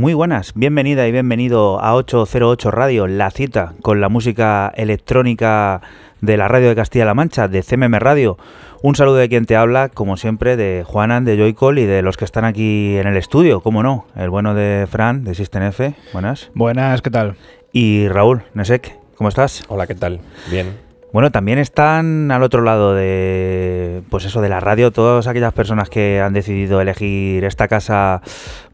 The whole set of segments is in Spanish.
Muy buenas, bienvenida y bienvenido a 808 Radio, la cita con la música electrónica de la radio de Castilla-La Mancha, de CMM Radio. Un saludo de quien te habla, como siempre, de Juanan, de Joycall y de los que están aquí en el estudio, como no, el bueno de Fran, de System F. Buenas. Buenas, ¿qué tal? Y Raúl, Nesek, ¿cómo estás? Hola, ¿qué tal? Bien. Bueno, también están al otro lado de, pues eso, de la radio, todas aquellas personas que han decidido elegir esta casa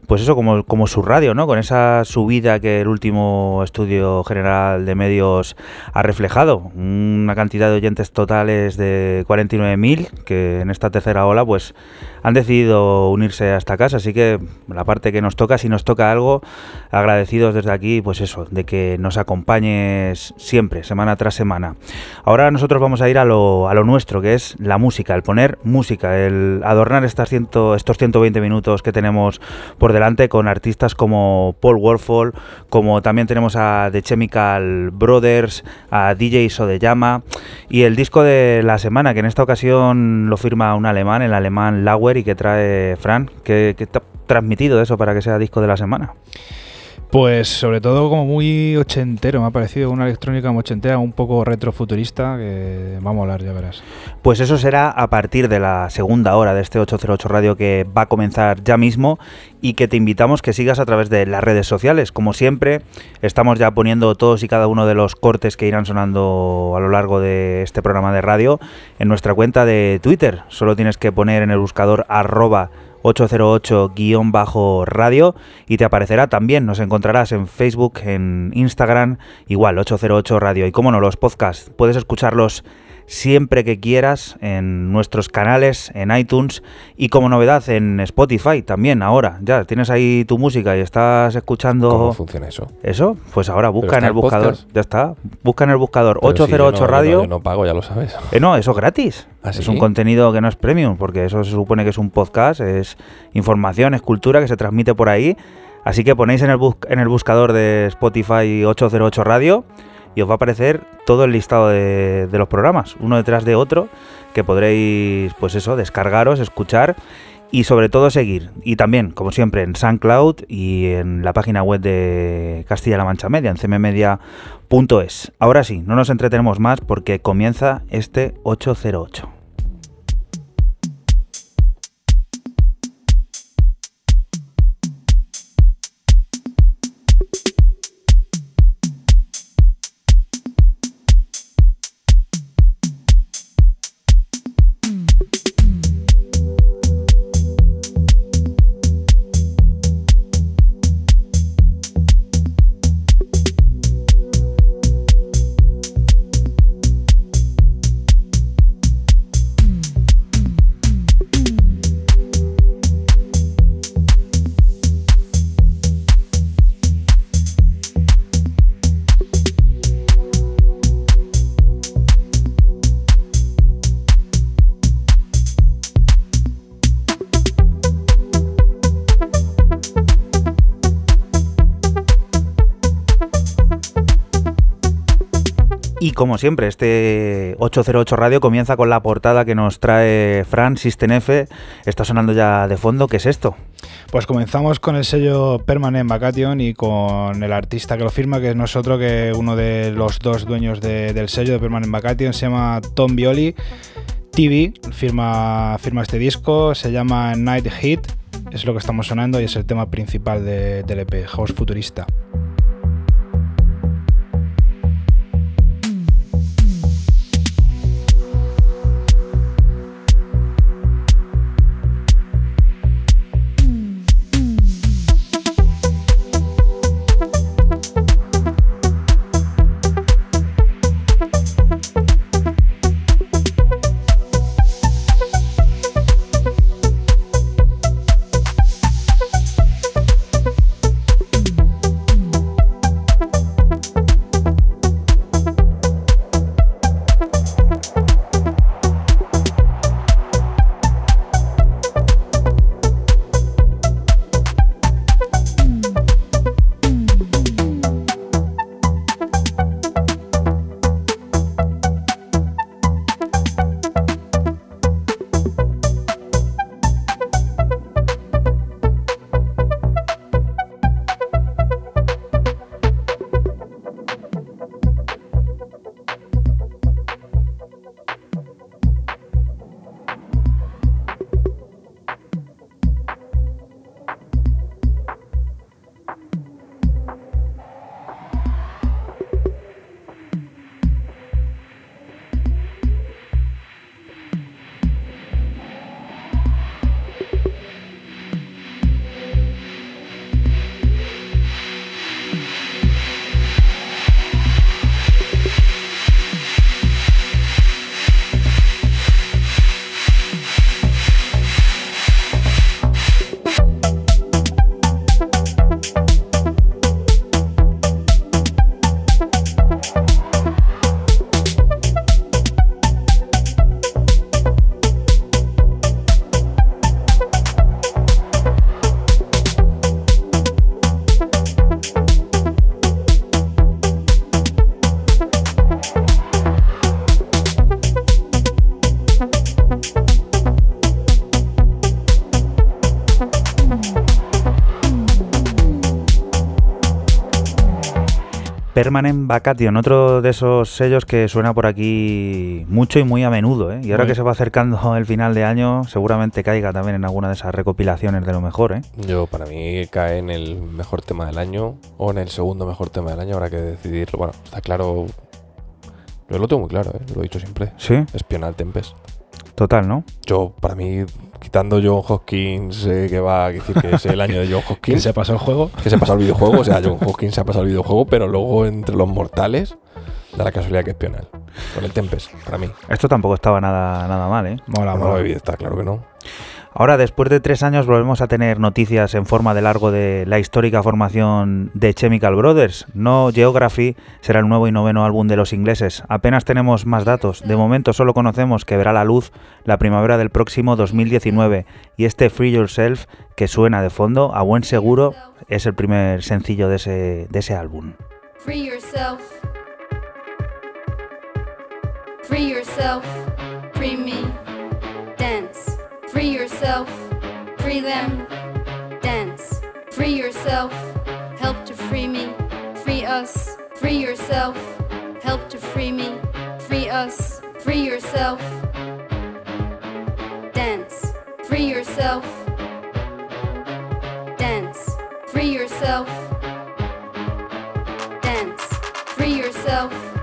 pues eso, como, como su radio, ¿no? Con esa subida que el último estudio general de medios ha reflejado. Una cantidad de oyentes totales de 49.000 que en esta tercera ola pues han decidido unirse a esta casa. Así que la parte que nos toca, si nos toca algo, agradecidos desde aquí, pues eso, de que nos acompañes siempre, semana tras semana. Ahora nosotros vamos a ir a lo, a lo nuestro, que es la música, el poner música, el adornar estas ciento, estos 120 minutos que tenemos por delante con artistas como Paul Warfall, como también tenemos a The Chemical Brothers, a DJ Sodeyama y el disco de la semana, que en esta ocasión lo firma un alemán, el alemán Lauer, y que trae Fran, que, que ha transmitido eso para que sea disco de la semana. Pues sobre todo como muy ochentero, me ha parecido una electrónica muy ochentera, un poco retrofuturista, que va a molar, ya verás. Pues eso será a partir de la segunda hora de este 808 Radio que va a comenzar ya mismo y que te invitamos que sigas a través de las redes sociales. Como siempre, estamos ya poniendo todos y cada uno de los cortes que irán sonando a lo largo de este programa de radio en nuestra cuenta de Twitter. Solo tienes que poner en el buscador arroba 808-radio y te aparecerá también, nos encontrarás en Facebook, en Instagram, igual 808 Radio. Y como no, los podcasts, puedes escucharlos siempre que quieras en nuestros canales, en iTunes y como novedad en Spotify también ahora. Ya tienes ahí tu música y estás escuchando... ¿Cómo funciona eso? Eso, pues ahora busca en el el buscador. Ya está. Busca en el buscador Pero si 808 yo no- Radio. No, yo no pago, ya lo sabes. Eh, no, eso es gratis. ¿Ah, es un contenido que no es premium, porque eso se supone que es un podcast, es información, es cultura que se transmite por ahí. Así que ponéis en el, bus- en el buscador de Spotify 808 Radio y os va a aparecer todo el listado de, los programas, uno detrás de otro, que podréis, pues eso, descargaros, escuchar y sobre todo seguir. Y también, como siempre, en SoundCloud y en la página web de Castilla-La Mancha Media, en cmmedia.es. Ahora sí, no nos entretenemos más porque comienza este 808. Como siempre, este 808 Radio comienza con la portada que nos trae Fran System F. Está sonando ya de fondo. ¿Qué es esto? Pues comenzamos con el sello Permanent Vacation y con el artista que lo firma, que es nosotros, que uno de los dos dueños de- del sello de Permanent Vacation se llama Tom Violi. TV firma, firma este disco, se llama Night Heat, es lo que estamos sonando y es el tema principal de- del EP, House Futurista. Permanent Vacation, otro de esos sellos que suena por aquí mucho y muy a menudo, ¿eh? Y ahora que se va acercando el final de año, seguramente caiga también en alguna de esas recopilaciones de lo mejor, ¿eh? Yo, para mí, cae en el mejor tema del año o en el segundo mejor tema del año. Habrá que decidirlo. Bueno, está claro. Yo lo tengo muy claro, ¿eh? lo he dicho siempre. Sí, Espional Tempest. total, ¿no? Yo, para mí, quitando John Hopkins, eh, que va a decir que es el año de John ¿Quién Hopkins, se pasó el juego? que se pasado el videojuego, o sea, John Hopkins se ha pasado el videojuego, pero luego entre los mortales, da la casualidad que es Espional. Con el Tempest, para mí. Esto tampoco estaba nada, nada mal, ¿eh? Mola, No, mola. está claro que no. Ahora, después de tres años, volvemos a tener noticias en forma de largo de la histórica formación de Chemical Brothers. No Geography será el nuevo y noveno álbum de los ingleses. Apenas tenemos más datos. De momento solo conocemos que verá la luz la primavera del próximo 2019. Y este Free Yourself, que suena de fondo, a buen seguro, es el primer sencillo de ese, álbum. Free yourself. Free yourself. Free me. Free yourself. Free them. Dance. Free yourself. Help to free me. Free us. Free yourself. Help to free me. Free us. Free yourself. Dance. Free yourself. Dance. Free yourself. Dance. Free yourself.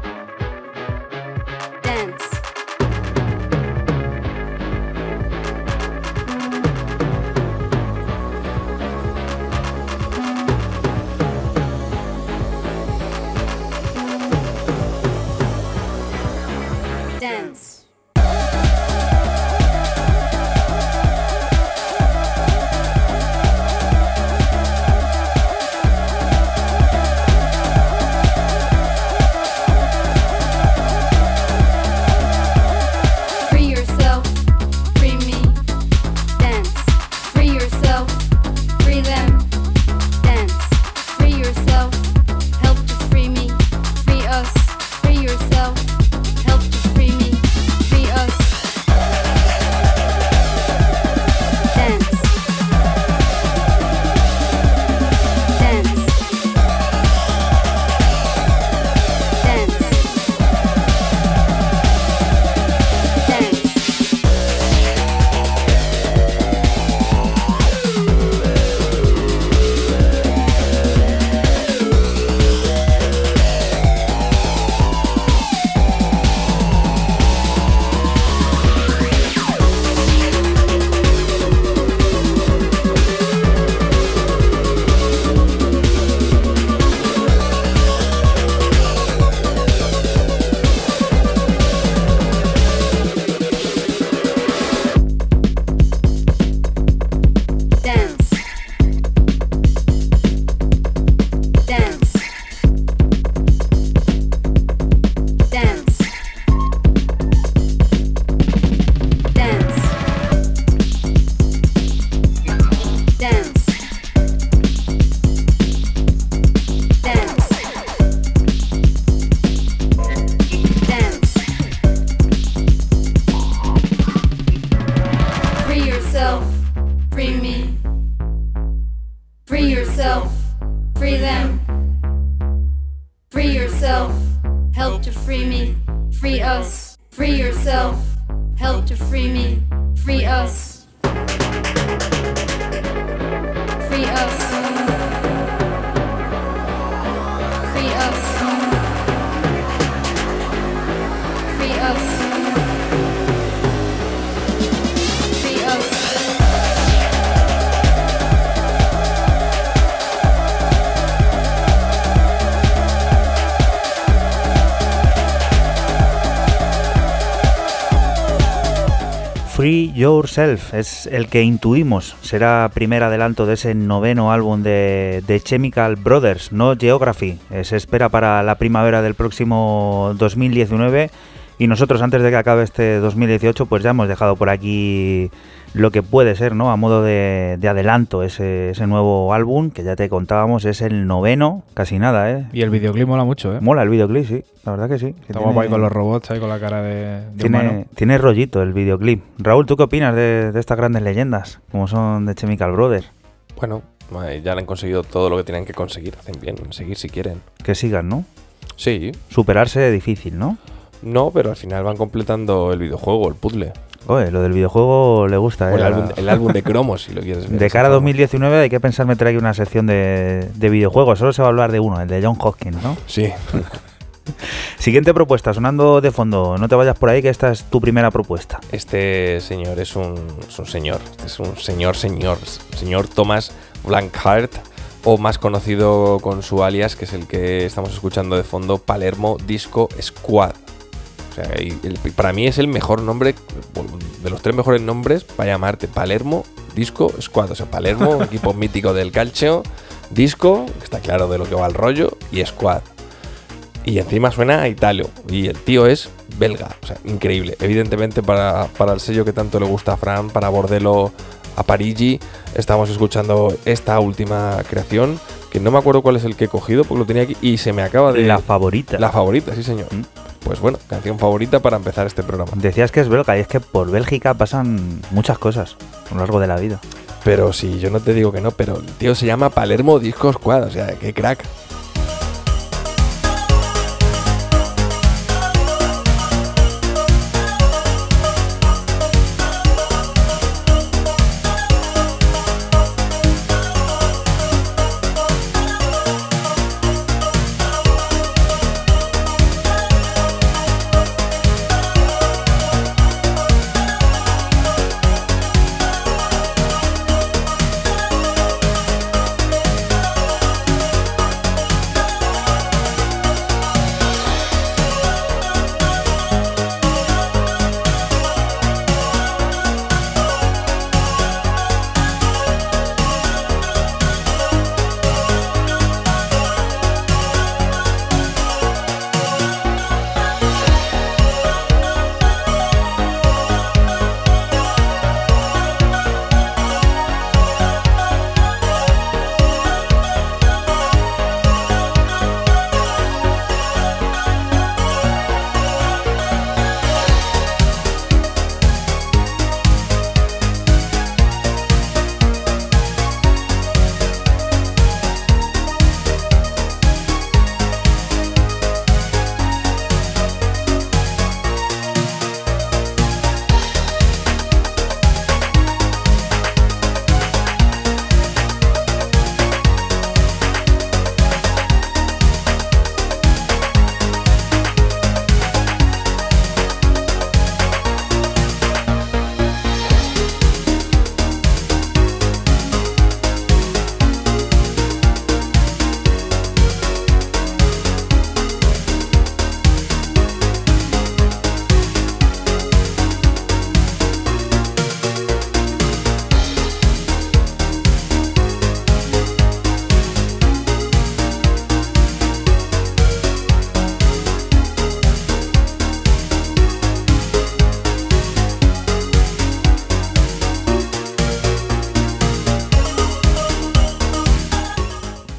Free Yourself es el que intuimos será primer adelanto de ese noveno álbum de, de Chemical Brothers, no Geography. Eh, se espera para la primavera del próximo 2019 y nosotros antes de que acabe este 2018 pues ya hemos dejado por aquí lo que puede ser, ¿no? A modo de, de adelanto ese, ese nuevo álbum que ya te contábamos es el noveno, casi nada, ¿eh? Y el videoclip mola mucho, ¿eh? Mola el videoclip, sí, la verdad que sí. que Está guapo ahí con los robots, ahí con la cara de, de humano. tiene, rollito el videoclip. Raúl, ¿tú qué opinas de, de estas grandes leyendas? Como son de Chemical Brothers. Bueno, eh, ya le han conseguido todo lo que tienen que conseguir. Hacen bien en seguir si quieren. Que sigan, ¿no? Sí, Superarse es difícil, ¿no? No, pero al final van completando el videojuego, el puzzle. Oye, lo del videojuego le gusta, ¿eh? el, álbum, el álbum de cromos, si lo quieres ver. De cara a forma. 2019 hay que pensar meter aquí una sección de, de videojuegos. Solo se va a hablar de uno, el de John Hopkins, ¿no? Sí, Siguiente propuesta, sonando de fondo. No te vayas por ahí, que esta es tu primera propuesta. este señor es un, es un señor. Este es un señor, señor. Señor Thomas Blankhart, o más conocido con su alias, que es el que estamos escuchando de fondo, Palermo Disco Squad. O sea, y el- para mí es el mejor nombre, de los tres mejores nombres, para llamarte Palermo Disco Squad. O sea, Palermo, equipo mítico del calcio, Disco, que está claro de lo que va el rollo, y Squad. Y encima suena a Italio. Y el tío es belga. O sea, increíble. Evidentemente para, para el sello que tanto le gusta a Fran, para Bordello, a Parigi, estamos escuchando esta última creación, que no me acuerdo cuál es el que he cogido, porque lo tenía aquí y se me acaba de... La favorita. La favorita, sí señor. Mm. Pues bueno, canción favorita para empezar este programa. Decías que es belga y es que por Bélgica pasan muchas cosas a lo largo de la vida. Pero sí, yo no te digo que no, pero el tío se llama Palermo Disco Squad, o sea, qué crack.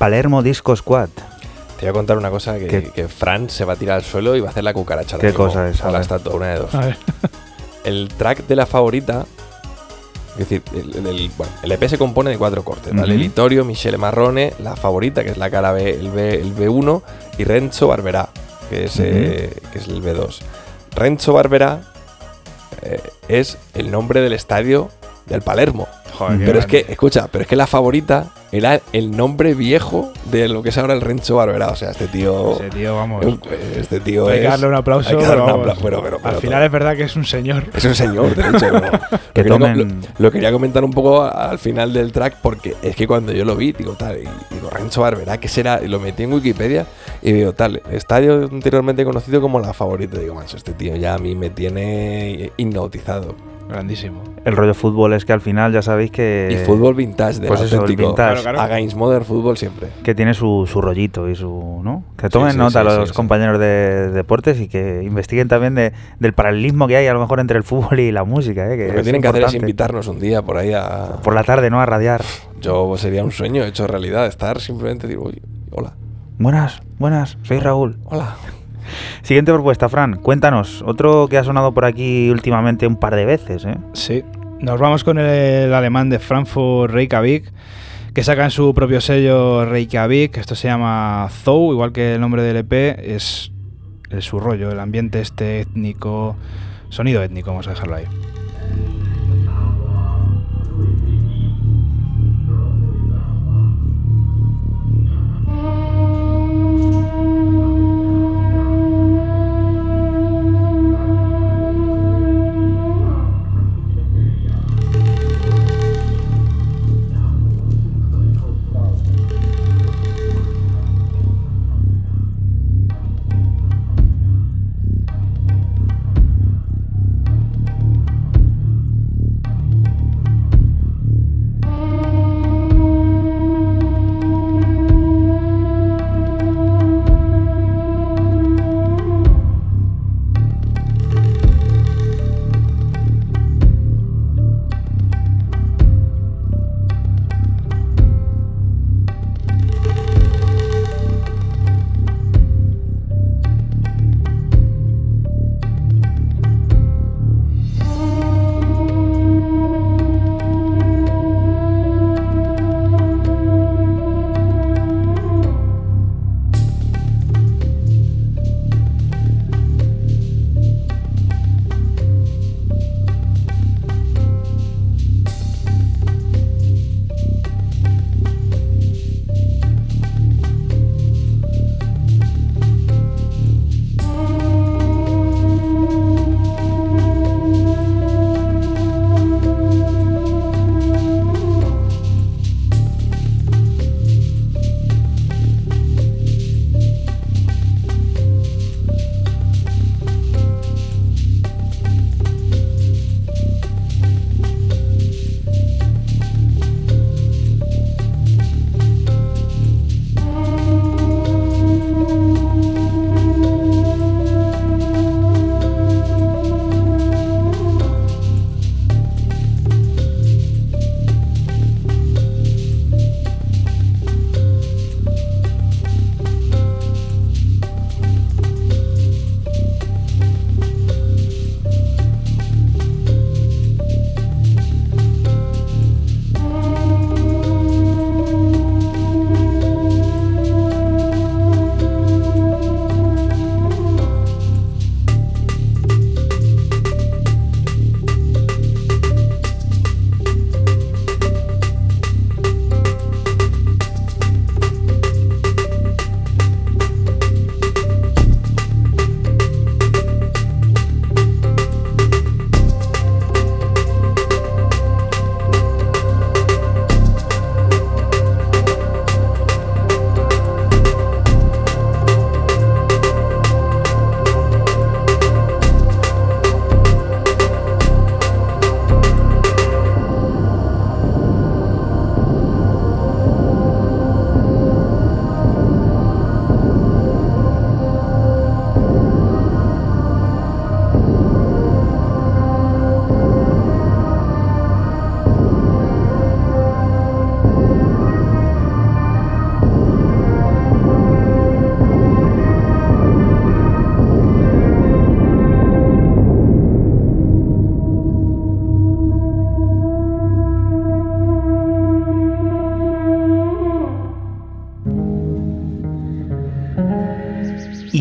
Palermo Disco Squad. Te voy a contar una cosa que, ¿Qué? que Fran se va a tirar al suelo y va a hacer la cucaracha. ¿Qué cosa es? A la estatua, una de dos. A ver. El track de la favorita. Es decir, el, el- el- bueno, el EP se compone de cuatro cortes, ¿vale? Litorio, Michele Marrone, la favorita, que es la cara B, el, B, el B1, y Renzo Barberá, que es, eh, que es el B2. Renzo Barberá eh, es el nombre del estadio del Palermo. Joder, Pero es que, escucha, pero es que la favorita era el nombre viejo de lo que es ahora el Renzo Barberá. O sea, este tío. Ese tío, vamos. Este tío hay que darle un aplauso. hay que darle pero un vamos, apla- pero- pero- pero al final todo. es verdad que es un señor. Es un señor, de hecho. lo, quería, tomen- lo- lo quería comentar un poco al final del track porque es que cuando yo lo vi, digo tal, y digo Renzo Barberá, ¿qué será? Y lo metí en Wikipedia y digo tal, estadio anteriormente conocido como la favorita. Digo, mancho, este tío ya a mí me tiene hipnotizado. Grandísimo. El rollo fútbol es que al final ya sabéis que. y fútbol vintage de pues eso, el vintage. Claro, A Games Modern Fútbol siempre. Que tiene su, su rollito y su. ¿no? Que tomen sí, nota sí, los sí, sí. compañeros de deportes y que investiguen también de, del paralelismo que hay a lo mejor entre el fútbol y la música. ¿eh? Que Lo que tienen que hacer es importante. invitarnos un día por ahí a. Por la tarde, ¿no? A radiar. Yo sería un sueño hecho realidad, estar simplemente digo, "Oye, hola, Buenas, buenas, soy Raúl. hola. Siguiente propuesta, Fran. Cuéntanos. Otro que ha sonado por aquí últimamente un par de veces, ¿eh? Sí. Nos vamos con el, alemán de Frankfurt Reykjavik, que sacan su propio sello Reykjavik. Esto se llama Zou, igual que el nombre del EP, es, es su rollo, el ambiente este étnico, sonido étnico, vamos a dejarlo ahí.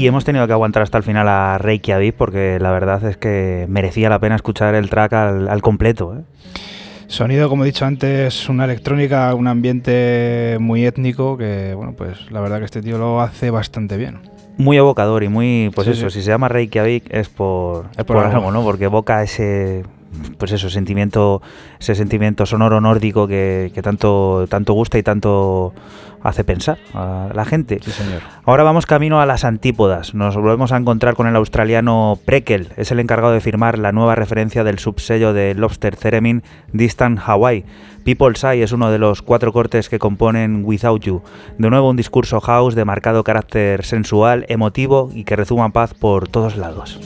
Y hemos tenido que aguantar hasta el final a Reykjavik porque la verdad es que merecía la pena escuchar el track al, completo. ¿eh? Sonido, como he dicho antes, una electrónica, un ambiente muy étnico que, bueno, pues la verdad que este tío lo hace bastante bien. Muy evocador y muy, pues eso, si se llama Reykjavik es por, es por, algo, ¿no? Porque evoca ese, pues eso, sentimiento, ese sentimiento sonoro nórdico que, que tanto, tanto gusta y tanto hace pensar a la gente. Sí, señor. Ahora vamos camino a las antípodas. Nos volvemos a encontrar con el australiano Prekel. Es el encargado de firmar la nueva referencia del subsello de Lobster Theremin Distant Hawaii. People's Eye es uno de los cuatro cortes que componen Without You. De nuevo un discurso house de marcado carácter sensual, emotivo y que rezuma paz por todos lados.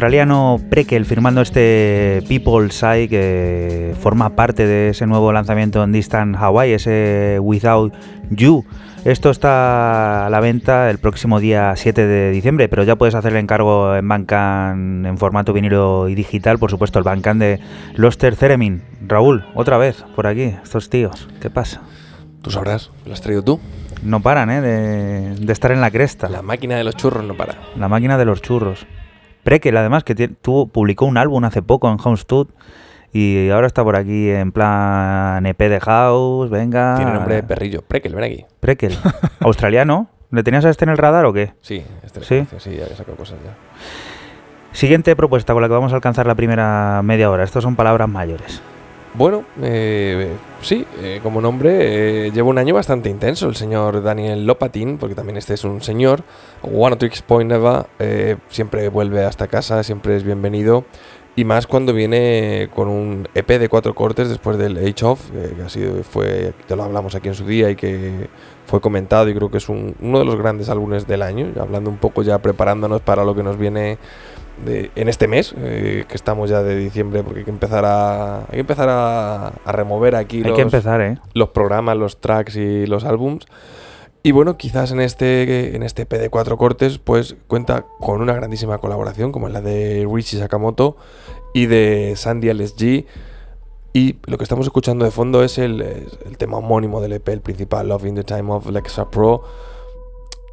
Australiano Prekel firmando este People's Eye que forma parte de ese nuevo lanzamiento en Distant Hawaii, ese Without You. Esto está a la venta el próximo día 7 de diciembre, pero ya puedes hacer el encargo en Bancan en formato vinilo y digital, por supuesto, el Bancan de Loster Ceremin. Raúl, otra vez por aquí, estos tíos, ¿qué pasa? Tú sabrás, ¿lo has traído tú? No paran, ¿eh? De, de estar en la cresta. La máquina de los churros no para. La máquina de los churros. Prekel, además, que tuvo, publicó un álbum hace poco en Homestead y ahora está por aquí en plan EP de House, venga. Tiene nombre de perrillo. Prekel, ven aquí. Prekel. Australiano. ¿Le tenías a este en el radar o qué? Sí, este ¿Sí? sí, ya sacado cosas ya. Siguiente propuesta con la que vamos a alcanzar la primera media hora. Estos son palabras mayores. Bueno, eh, sí, eh, como nombre, eh, lleva un año bastante intenso el señor Daniel Lopatin, porque también este es un señor. One Tricks Point Neva eh, siempre vuelve hasta casa, siempre es bienvenido. Y más cuando viene con un EP de cuatro cortes después del Age of, eh, que ha sido, fue, te lo hablamos aquí en su día y que fue comentado y creo que es un- uno de los grandes álbumes del año, hablando un poco ya preparándonos para lo que nos viene de- en este mes, eh, que estamos ya de diciembre, porque hay que empezar a, hay que empezar a, a remover aquí Hay los, que empezar, ¿eh? los programas, los tracks y los álbums. Y bueno, quizás en este, en este EP de cuatro cortes, pues cuenta con una grandísima colaboración, como es la de Richie Sakamoto y de Sandy LSG. Y lo que estamos escuchando de fondo es el, el tema homónimo del EP, el principal, Love in the Time of Lexa Pro.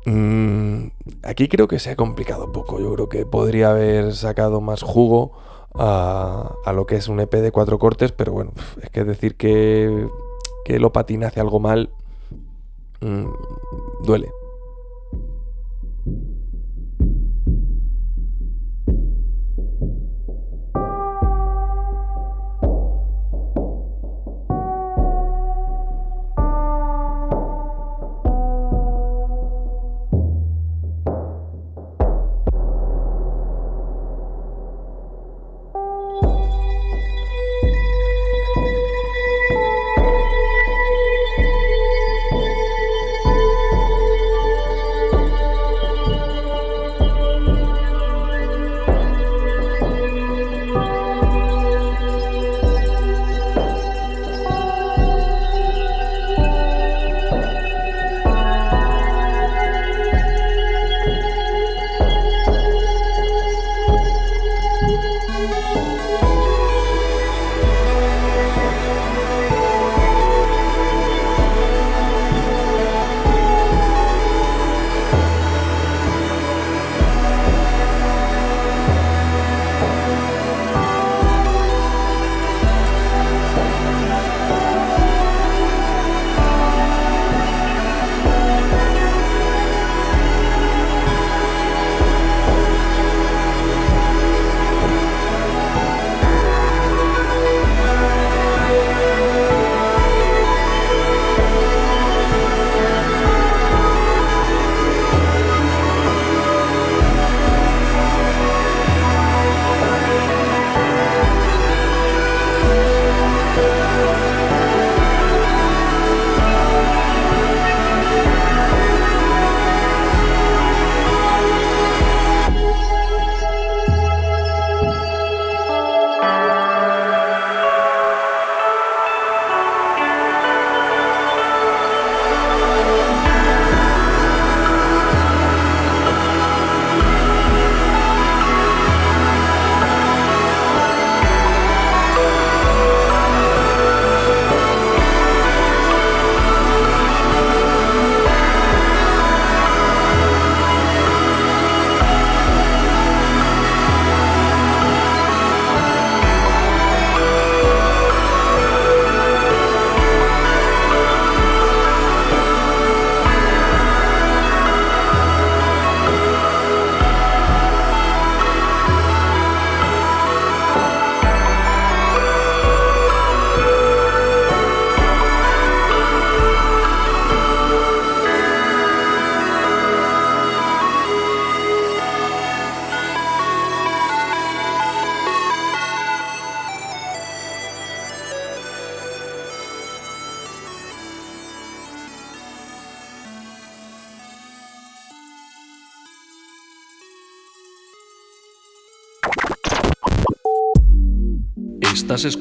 Mm, aquí creo que se ha complicado un poco. Yo creo que podría haber sacado más jugo a, a lo que es un EP de cuatro cortes, pero bueno, es que decir que, que lo patina hace algo mal mm, duele.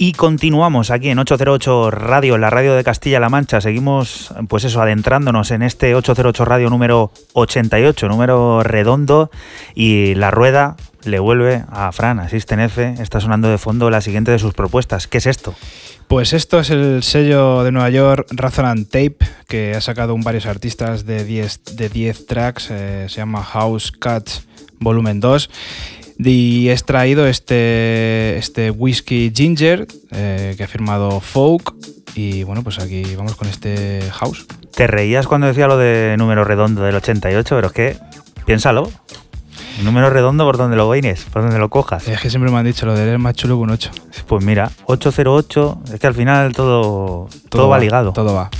Y continuamos aquí en 808 Radio, la radio de Castilla-La Mancha. Seguimos, pues eso, adentrándonos en este 808 Radio número 88, número redondo. Y la rueda le vuelve a Fran, Asisten F. Está sonando de fondo la siguiente de sus propuestas. ¿Qué es esto? Pues esto es el sello de Nueva York, Razor Tape, que ha sacado un varios artistas de 10 de 10 tracks. eh, se llama House Cuts Volumen 2. Y he extraído este, este whisky ginger eh, que ha firmado Folk. Y bueno, pues aquí vamos con este house. Te reías cuando decía lo de número redondo del 88, pero es que piénsalo. Número redondo por donde lo veines, por donde lo cojas. Es que siempre me han dicho lo de él es más chulo que un 8. Pues mira, 808, es que al final todo, todo, va ligado. Todo va.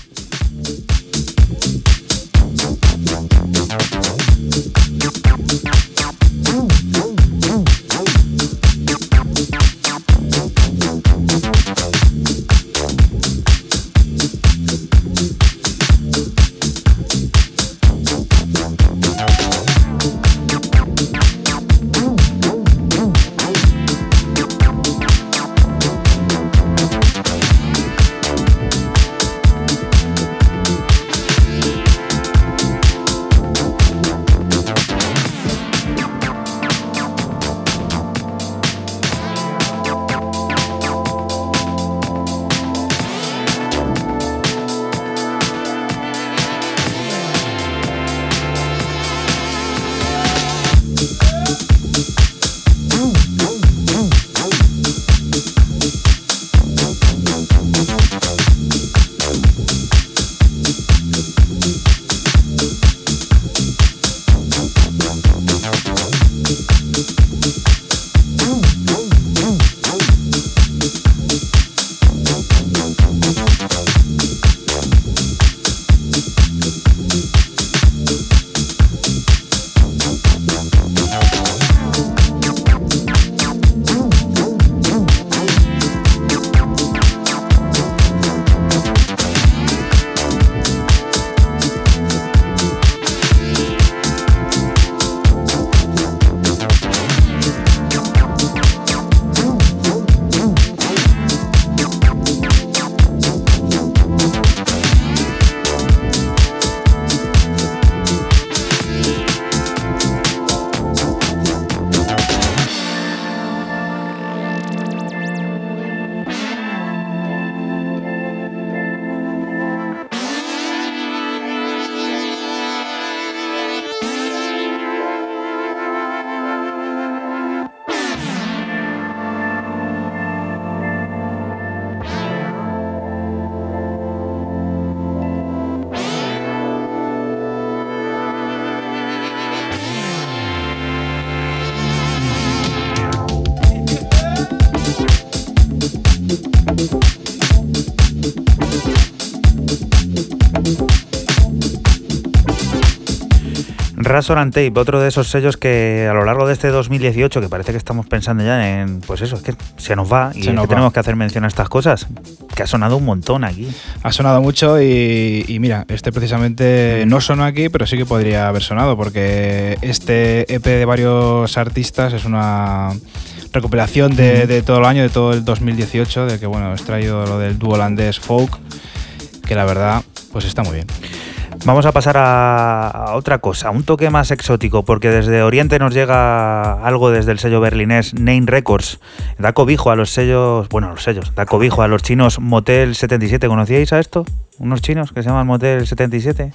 Razor and Tape, otro de esos sellos que a lo largo de este 2018, que parece que estamos pensando ya en, pues eso, es que se nos va y es nos que va. tenemos que hacer mención a estas cosas, que ha sonado un montón aquí. Ha sonado mucho y, y mira, este precisamente no sonó aquí, pero sí que podría haber sonado, porque este EP de varios artistas es una recopilación de, de todo el año, de todo el 2018, de que bueno, he extraído lo del dúo holandés Folk, que la verdad, pues está muy bien. Vamos a pasar a, otra cosa, un toque más exótico, porque desde Oriente nos llega algo desde el sello berlinés Name Records. Da cobijo a los sellos, bueno, a los sellos, da cobijo a los chinos Motel 77. ¿Conocíais a esto? ¿Unos chinos que se llaman Motel 77?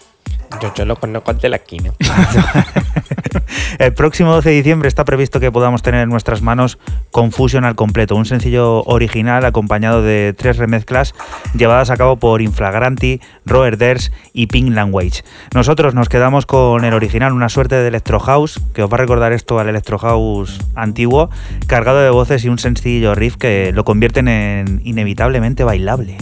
Yo, yo lo conozco de la esquina. El próximo 12 de diciembre está previsto que podamos tener en nuestras manos Confusion al completo, un sencillo original acompañado de tres remezclas llevadas a cabo por Inflagranti, Robert Ders y Pink Language. Nosotros nos quedamos con el original, una suerte de Electro House, que os va a recordar esto al Electro House antiguo, cargado de voces y un sencillo riff que lo convierten en inevitablemente bailable.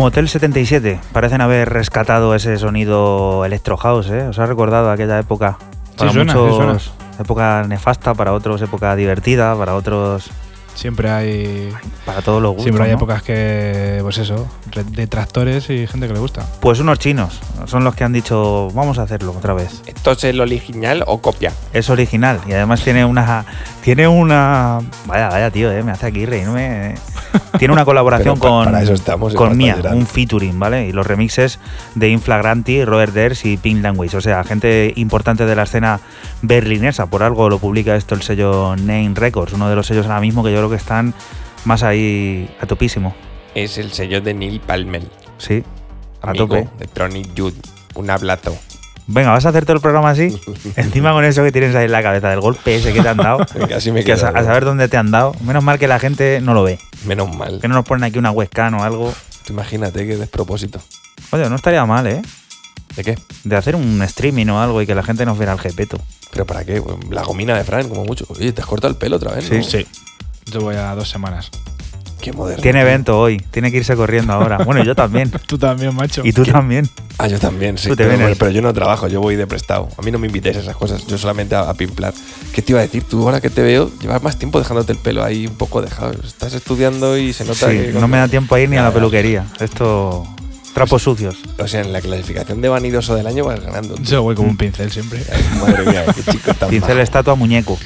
Motel 77. Parecen haber rescatado ese sonido electro house, ¿eh? ¿Os ha recordado aquella época? Para suena, sí muchos, suena. época nefasta, para otros época divertida, para otros Siempre hay. para todos los gustos. Siempre hay ¿no? épocas que, pues eso, re- detractores y gente que le gusta. Pues unos chinos son los que han dicho, vamos a hacerlo otra vez. ¿Esto es el original o copia? Es original y además tiene una tiene una vaya vaya tío, eh, me hace aquí reírme. Tiene una colaboración con para eso estamos, con Mia, un featuring, ¿vale? Y los remixes de Inflagranti, Robert Ders y Pink Language, o sea, gente importante de la escena berlinesa, por algo lo publica esto el sello Name Records, uno de los sellos ahora mismo que yo creo que están más ahí a topísimo. Es el sello de Neil Palmer, Sí. A amigo tope. de Tronic Jude. Un hablato. Venga, ¿vas a hacer todo el programa así? Encima con eso que tienes ahí en la cabeza, del golpe ese que te han dado. Me que a, quedo. sa- a saber dónde te han dado. Menos mal que la gente no lo ve. Menos mal. Que no nos ponen aquí una webcam o algo. Tú Imagínate qué despropósito. Oye, no estaría mal, ¿eh? ¿De qué? De hacer un streaming o algo y que la gente nos viera el jepeto. ¿Pero para qué? La gomina de Fran, como mucho. Oye, te has cortado el pelo otra vez, Sí, ¿no? Sí. Yo voy a dos semanas. Qué moderno. Tiene evento hoy, tiene que irse corriendo ahora. Bueno, yo también. Tú también, macho. Y tú también. Ah, yo también, sí. Tú te Pero, vienes. pero yo no trabajo, yo voy de prestado. A mí no me invitéis a esas cosas, yo solamente a, a pimplar. ¿Qué te iba a decir? Tú ahora que te veo, llevas más tiempo dejándote el pelo ahí un poco dejado. Estás estudiando y se nota Sí, que... no me da tiempo a ir ni a la peluquería. Esto. Trapos sucios. O sea, en la clasificación de vanidoso del año vas ganando. tú. Yo voy como un pincel siempre. Ay, Madre mía, qué chico tan Pincel, majo. estatua, muñeco.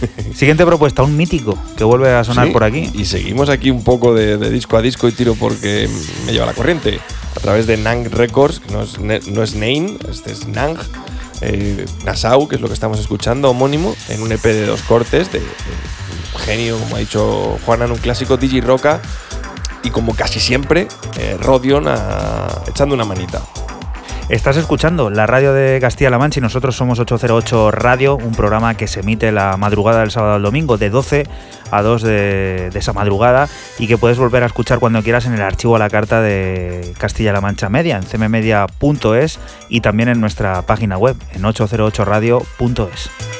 Siguiente propuesta, un mítico que vuelve a sonar Sí, por aquí. Y seguimos aquí un poco de, de disco a disco y tiro porque me lleva la corriente. A través de Nang Records, que no es, no es Name, este es Nang. eh, Nassau, que es lo que estamos escuchando, homónimo, en un EP de dos cortes, de, de un genio, como ha dicho Juanan, un clásico, Digi Roca, y como casi siempre, eh, Rodion a- echando una manita. Estás escuchando la radio de Castilla-La Mancha y nosotros somos 808 Radio, un programa que se emite la madrugada del sábado al domingo de 12 a 2 de, esa madrugada y que puedes volver a escuchar cuando quieras en el archivo a la carta de Castilla-La Mancha Media, en cmmedia.es y también en nuestra página web, en 808radio.es.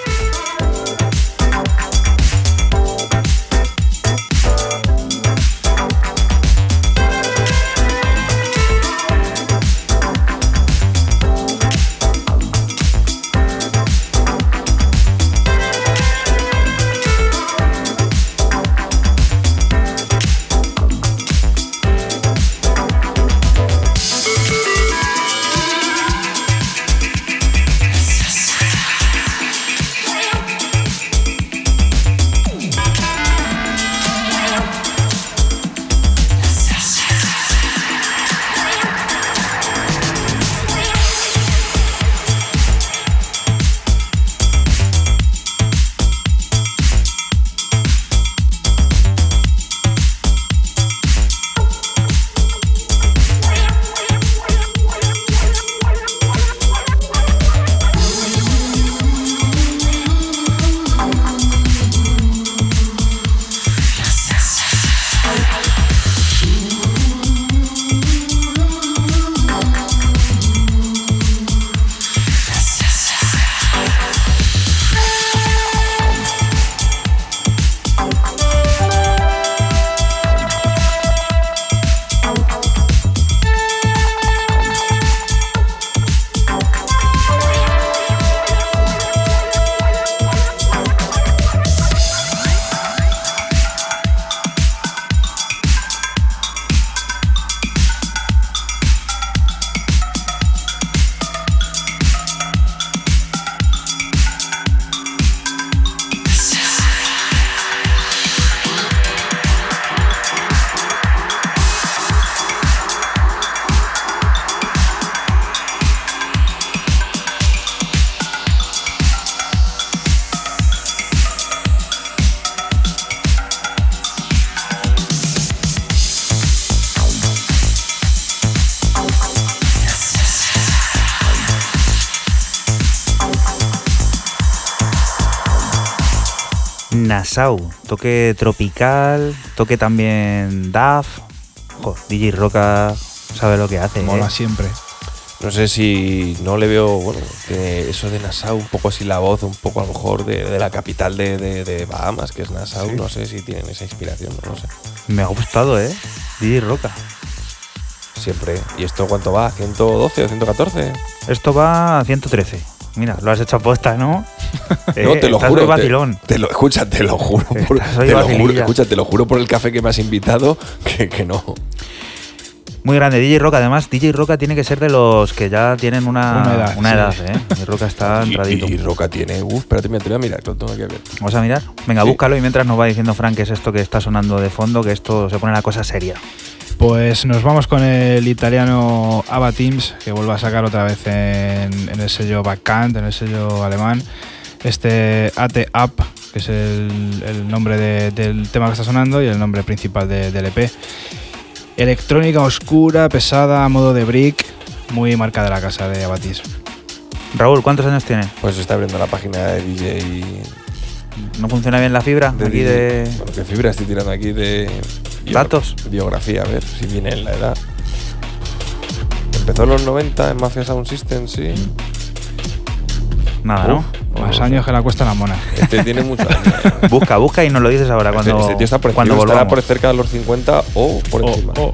Nassau, toque tropical, toque también DAF. DJ Roca sabe lo que hace. Mola ¿eh? siempre. No sé si no le veo, bueno, tiene eso de Nassau, un poco así la voz, un poco a lo mejor de, de la capital de, de- de Bahamas, que es Nassau. Sí. No sé si tienen esa inspiración, no lo sé. Me ha gustado, ¿eh? DJ Roca. siempre. ¿Y esto cuánto va? ¿112 o 114? Esto va a 113. Mira, lo has hecho a posta, ¿no? no, Eh, te lo juro. te-. Te, lo, escucha, te lo juro. Por, te lo juro, escucha, te lo juro por el café que me has invitado que, que no. Muy grande. DJ Roca, además, DJ Roca tiene que ser de los que ya tienen una, Una edad, una sí. ¿eh? DJ Roca está entradito. y- y Roca tiene. Uf, espérate, mira, te voy a mirar, lo tengo aquí abierto. ¿Vamos a mirar? Venga, Sí. búscalo y mientras nos va diciendo Frank que es esto que está sonando de fondo, que esto se pone la cosa seria. Pues nos vamos con el italiano Ava Teams, que vuelve a sacar otra vez en, en el sello Backhand, en el sello alemán. Este AT Up, que es el, el nombre de- del tema que está sonando y el nombre principal de- del EP. Electrónica oscura, pesada, a modo de brick, muy marca de la casa de Abatis. Raúl, ¿cuántos años tiene? Pues se está abriendo la página de DJ. ¿No funciona bien la fibra? de aquí DJ. de... Bueno, ¿qué fibra estoy tirando aquí de. Datos. Biografía, a ver si viene en la edad. Empezó en los 90 en Mafia Sound System, sí. Nada, ¿no? Uf, no Más años que la cuesta la mona. Este tiene muchos años. Busca, busca y nos lo dices ahora cuando, este, este tío está por cuando encima, estará volvamos. por cerca de los 50 o por Oh, encima. oh.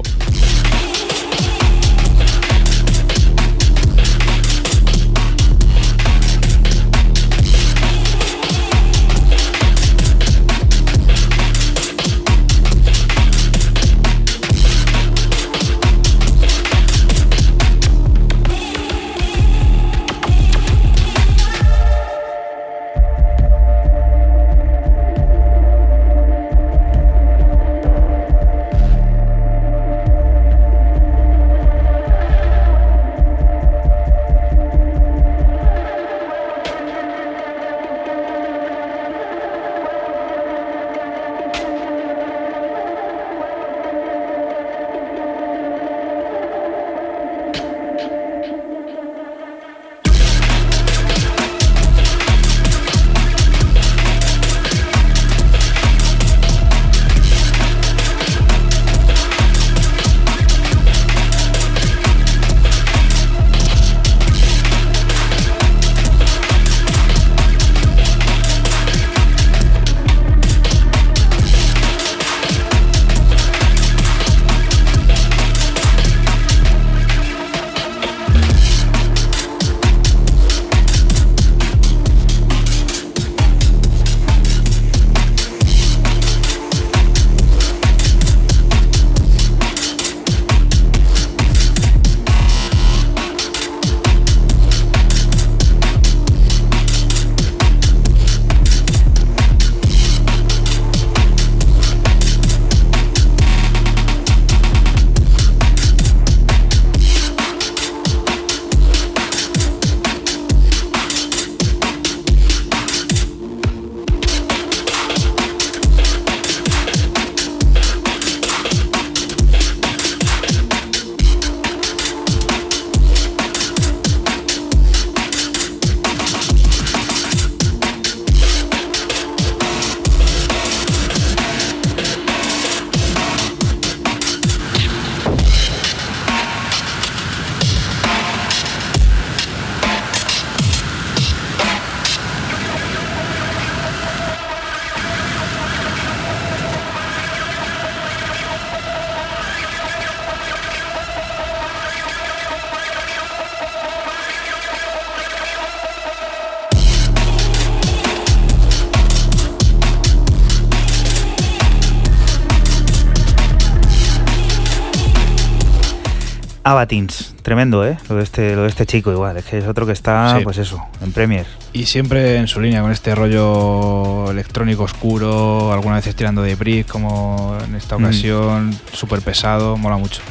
Abatins, tremendo, ¿eh? Lo de, este, lo de este chico igual, es que es otro que está, Sí. pues eso, en Premier. Y siempre en su línea con este rollo electrónico oscuro, algunas veces tirando de brick, como en esta Mm. ocasión, súper pesado, mola mucho.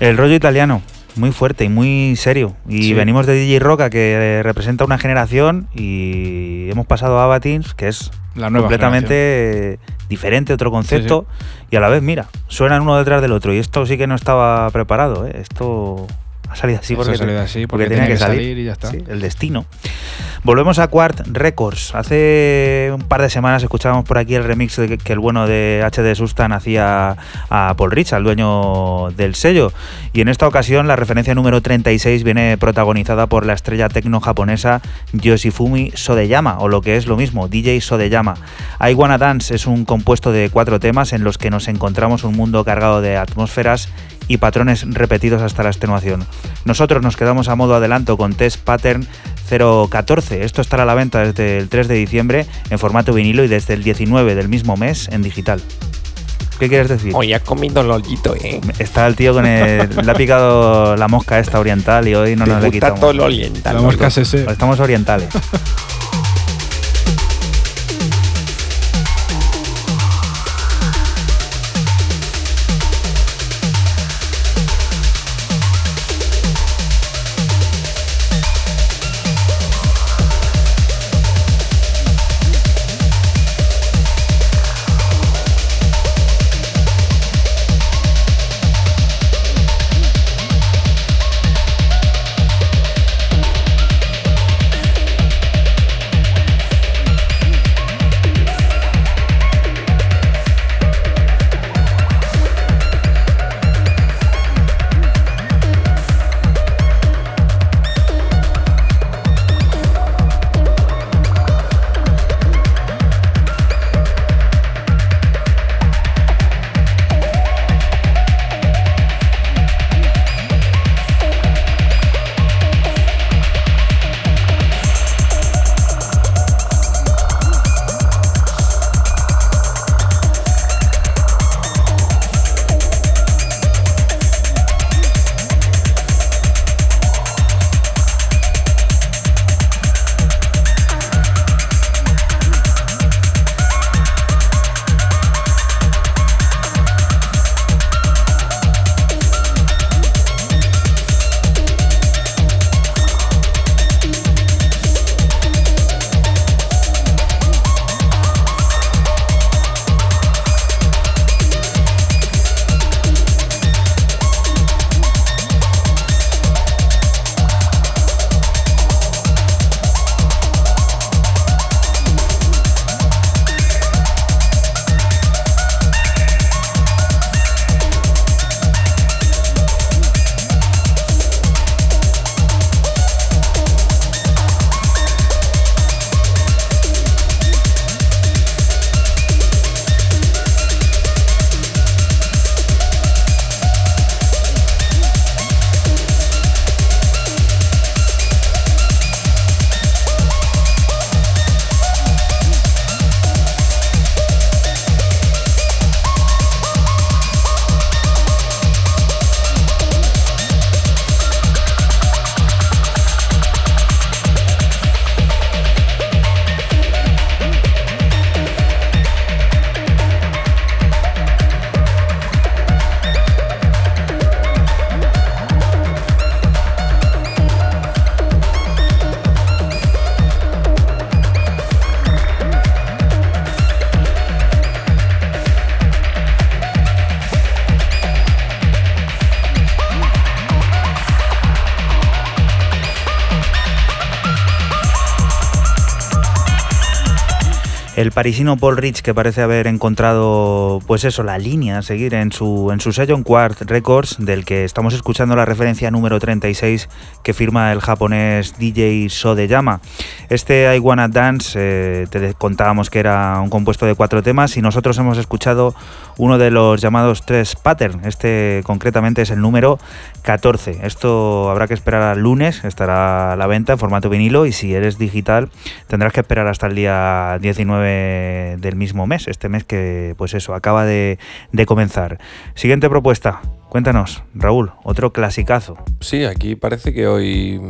El rollo italiano, muy fuerte y muy serio. Y Sí. venimos de DJ Roca, que eh, representa una generación, y hemos pasado a Abatins, que es La nueva completamente eh, diferente, otro concepto. Y a la vez, mira, suenan uno detrás del otro. Y esto sí que no estaba preparado, ¿eh? Esto Ha salido así porque, salido así porque, tenía que salir. y ya está. Sí, el destino. Volvemos a Quart Records. Hace un par de semanas escuchábamos por aquí el remix de que, que el bueno de HD Sustan hacía a Paul Rich, al dueño del sello. Y en esta ocasión la referencia número 36 viene protagonizada por la estrella tecno japonesa Yoshifumi Sodeyama, o lo que es lo mismo, DJ Sodeyama. I Wanna Dance es un compuesto de cuatro temas en los que nos encontramos un mundo cargado de atmósferas y patrones repetidos hasta la extenuación. Nosotros nos quedamos a modo adelanto con Test Pattern 014. Esto estará a la venta desde el 3 de diciembre en formato vinilo y desde el 19 del mismo mes en digital. ¿Qué quieres decir? Hoy ha comido lolito, ¿eh? Está el tío con el. le ha picado la mosca esta oriental y hoy no Te nos le gusta quitamos. todo lo oriental. La mosca ese. Estamos orientales. parisino Paul Rich que parece haber encontrado pues eso la línea a seguir en su en su sello en Quart Records del que estamos escuchando la referencia número 36 que firma el japonés DJ Sodeyama. Este I Wanna Dance eh, te contábamos que era un compuesto de cuatro temas y nosotros hemos escuchado uno de los llamados tres pattern. Este concretamente es el número 14. Esto habrá que esperar al lunes, estará a la venta en formato vinilo y si eres digital tendrás que esperar hasta el día 19 del mismo mes, este mes que pues eso acaba de, de comenzar. Siguiente propuesta. Cuéntanos, Raúl, otro clasicazo. Sí, aquí parece que hoy,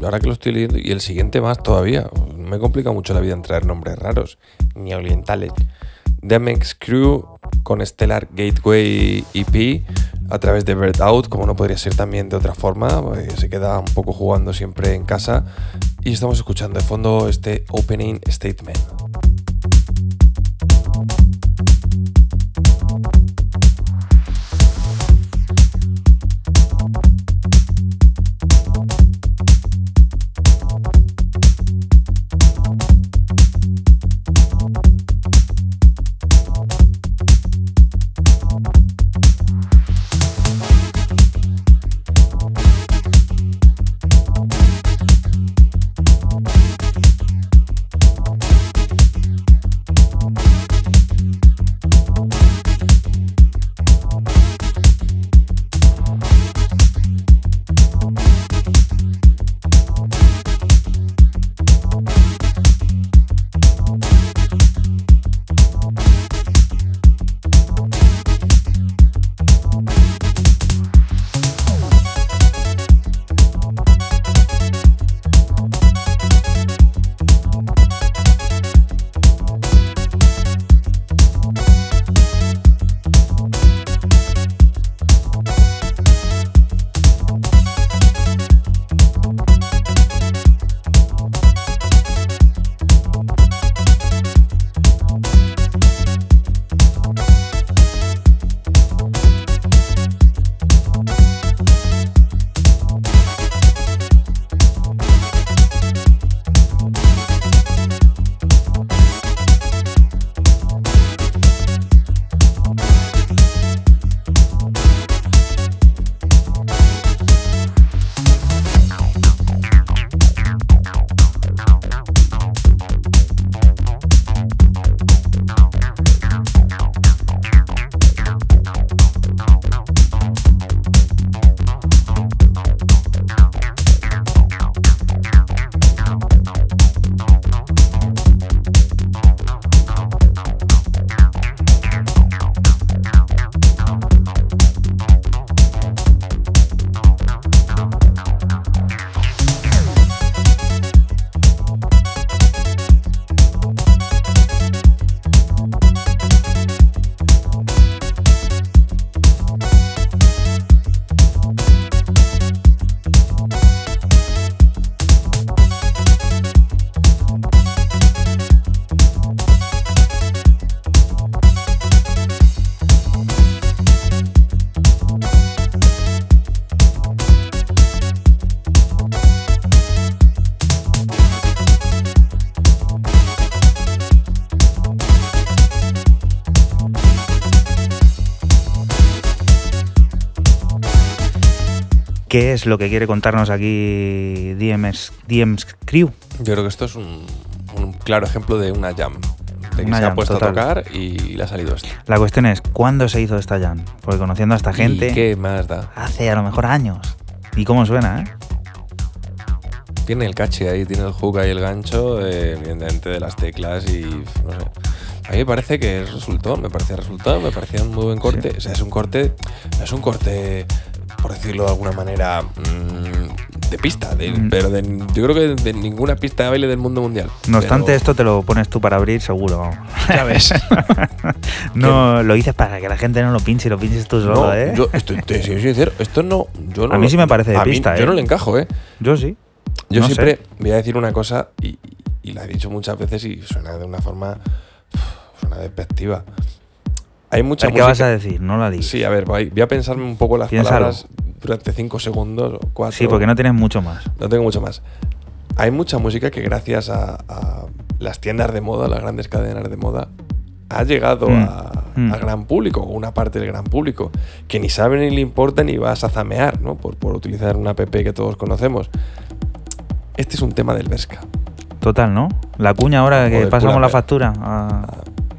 ahora que lo estoy leyendo, y el siguiente más todavía, me complica mucho la vida en traer nombres raros, ni orientales. Demex Crew con Stellar Gateway EP a través de Bird Out, como no podría ser también de otra forma, pues se queda un poco jugando siempre en casa. Y estamos escuchando de fondo este Opening Statement. ¿Qué es lo que quiere contarnos aquí DMs, DMs Crew? Yo creo que esto es un, un claro ejemplo de una jam. De que Una se ha puesto total. a tocar y le ha salido esto. La cuestión es, ¿cuándo se hizo esta jam? Porque conociendo a esta gente, ¿Y qué más da? hace a lo mejor años. ¿Y cómo suena, eh? Tiene el caché ahí, tiene el hook ahí, el gancho, eh, evidentemente de las teclas y no sé. A mí me parece que resultó, me parecía resultado, me parecía un muy buen corte. O sea, es un corte, no es un corte, por decirlo de alguna manera, mm, de pista, de- Mm. pero de- yo creo que de ninguna pista de baile del mundo mundial. No obstante, Pero- esto te lo pones tú para abrir seguro. Ya ves. no lo dices para que la gente no lo pinche y lo pinches tú solo, no, ¿eh? yo estoy, te soy sincero, esto no, yo no A mí lo- sí me parece de mí- pista, Yo ¿eh? no le encajo, ¿eh? Yo sí. Yo No sé. siempre voy a decir una cosa y, y la he dicho muchas veces y suena de una forma suena despectiva. Hay mucha ¿Qué música. vas a decir? No la digas. Sí, a ver, voy, a pensarme un poco las Piénsalo. palabras durante cinco segundos o cuatro. Sí, porque no tienes mucho más. No tengo mucho más. Hay mucha música que gracias a, a las tiendas de moda, las grandes cadenas de moda, ha llegado Mm, a- mm. al gran público, o una parte del gran público, que ni sabe ni le importa ni vas a zamear, ¿no? Por, por utilizar una app que todos conocemos. Este es un tema del Vesca. Total, ¿no? La cuña ahora que pasamos la factura. a-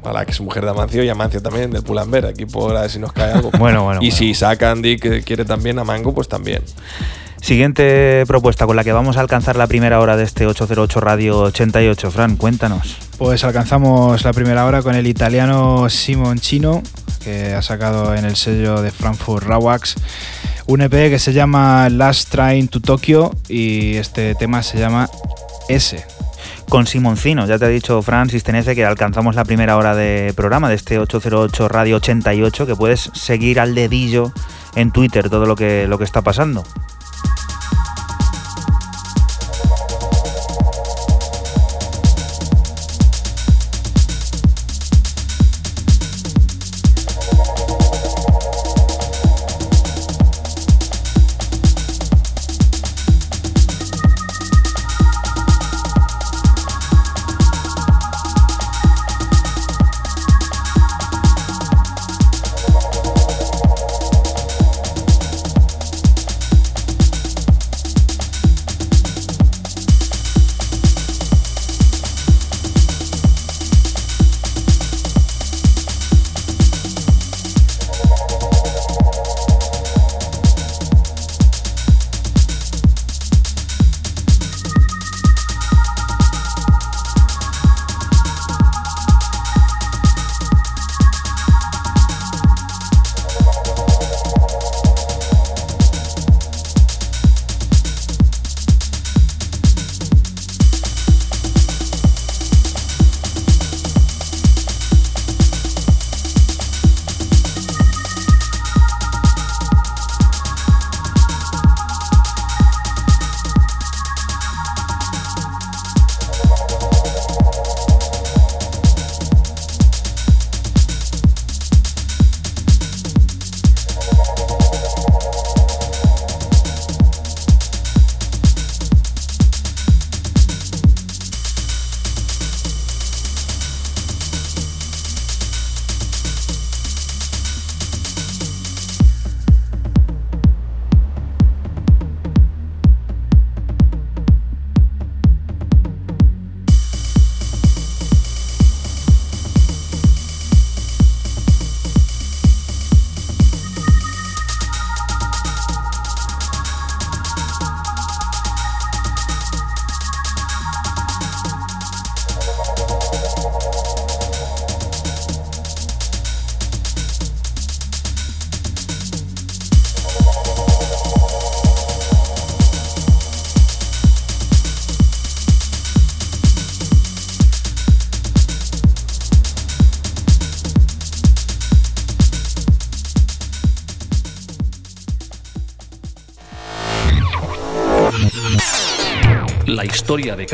A la que es mujer de Amancio y Amancio también, del Pull&Bear, aquí por a ver si nos cae algo. Bueno, bueno, Y bueno. si saca Andy que quiere también a Mango, pues también. Siguiente propuesta con la que vamos a alcanzar la primera hora de este 808 Radio 88. Fran, cuéntanos. Pues alcanzamos la primera hora con el italiano Simon Chino, que ha sacado en el sello de Frankfurt Rawax un EP que se llama Last Train to Tokyo y este tema se llama S. Con Simoncino, ya te ha dicho Francis Tenece que alcanzamos la primera hora de programa de este 808 Radio 88, que puedes seguir al dedillo en Twitter todo lo que, lo que está pasando.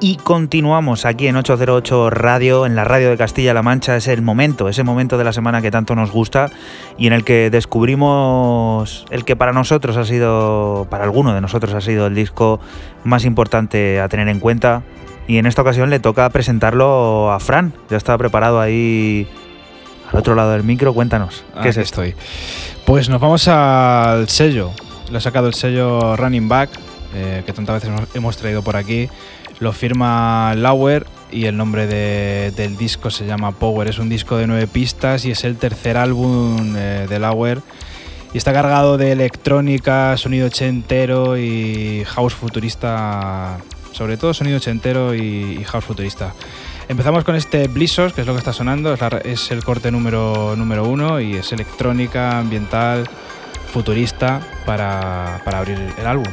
Y continuamos aquí en 808 Radio, en la radio de Castilla-La Mancha. Es el momento, ese momento de la semana que tanto nos gusta y en el que descubrimos el que para nosotros ha sido, para alguno de nosotros ha sido el disco más importante a tener en cuenta. Y en esta ocasión le toca presentarlo a Fran. Ya está preparado ahí al otro lado del micro. Cuéntanos, ¿qué es esto? estoy? Pues nos vamos al sello. Le he sacado el sello Running Back, eh, que tantas veces hemos traído por aquí. Lo firma Lauer y el nombre de- del disco se llama Power. Es un disco de nueve pistas y es el tercer álbum eh, de Lauer. Y está cargado de electrónica, sonido ochentero y house futurista. Sobre todo sonido ochentero y, house futurista. Empezamos con este Blissos, que es lo que está sonando. Es el corte número, número uno y es electrónica, ambiental, futurista para, para abrir el álbum.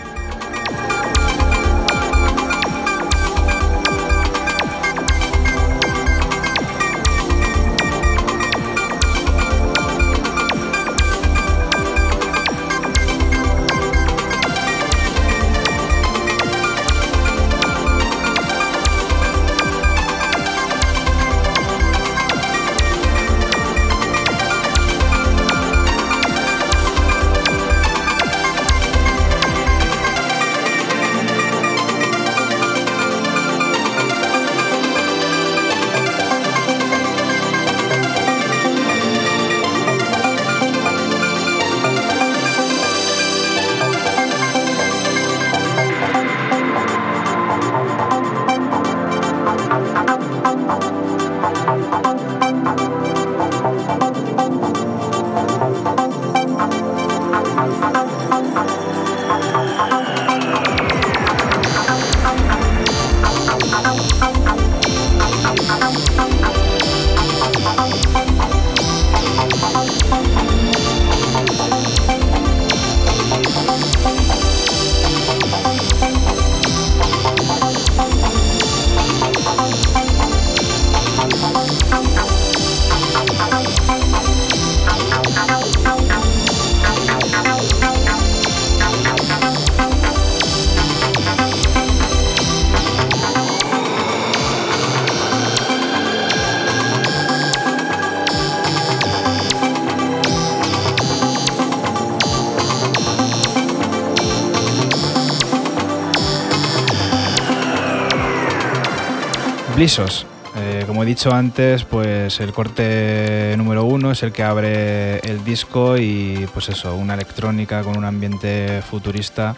Eh, como he dicho antes, pues el corte número uno es el que abre el disco y pues eso, una electrónica con un ambiente futurista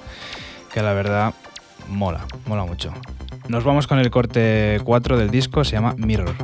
que la verdad mola, mola mucho. Nos vamos con el corte 4 del disco, se llama. Mirror.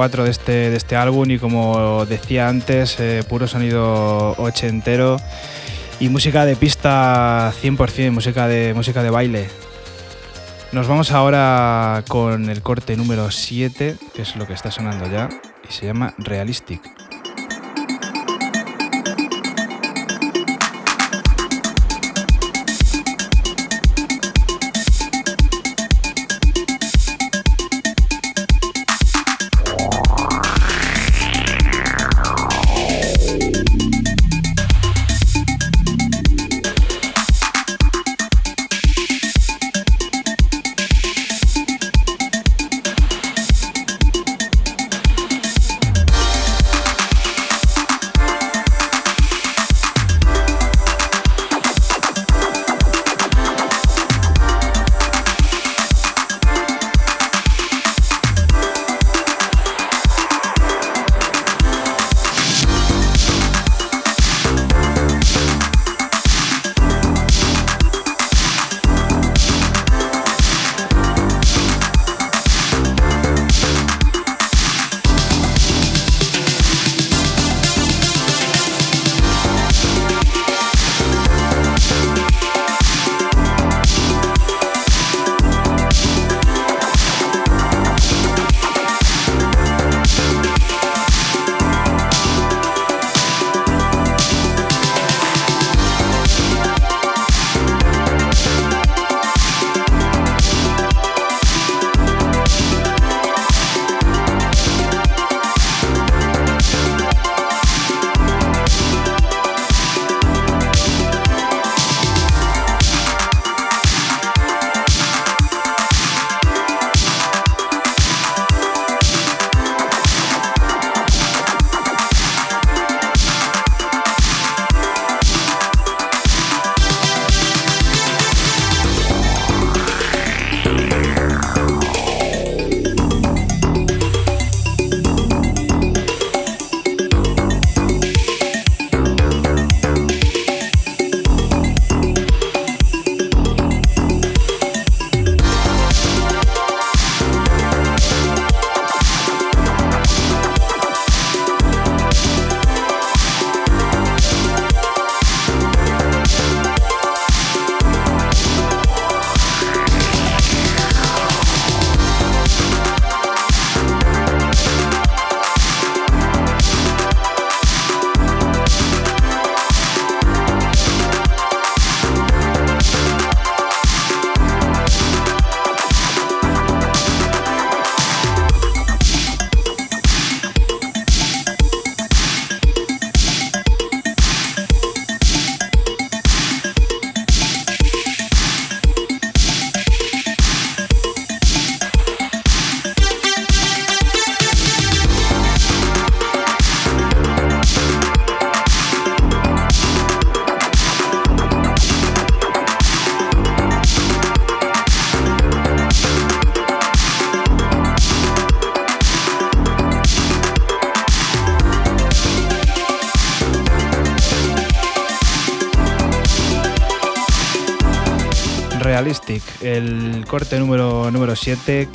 4 de este, de este álbum y como decía antes, eh, puro sonido ochentero y música de pista 100%, música de, música de baile. Nos vamos ahora con el corte número 7, que es lo que está sonando ya, y se llama Realistic.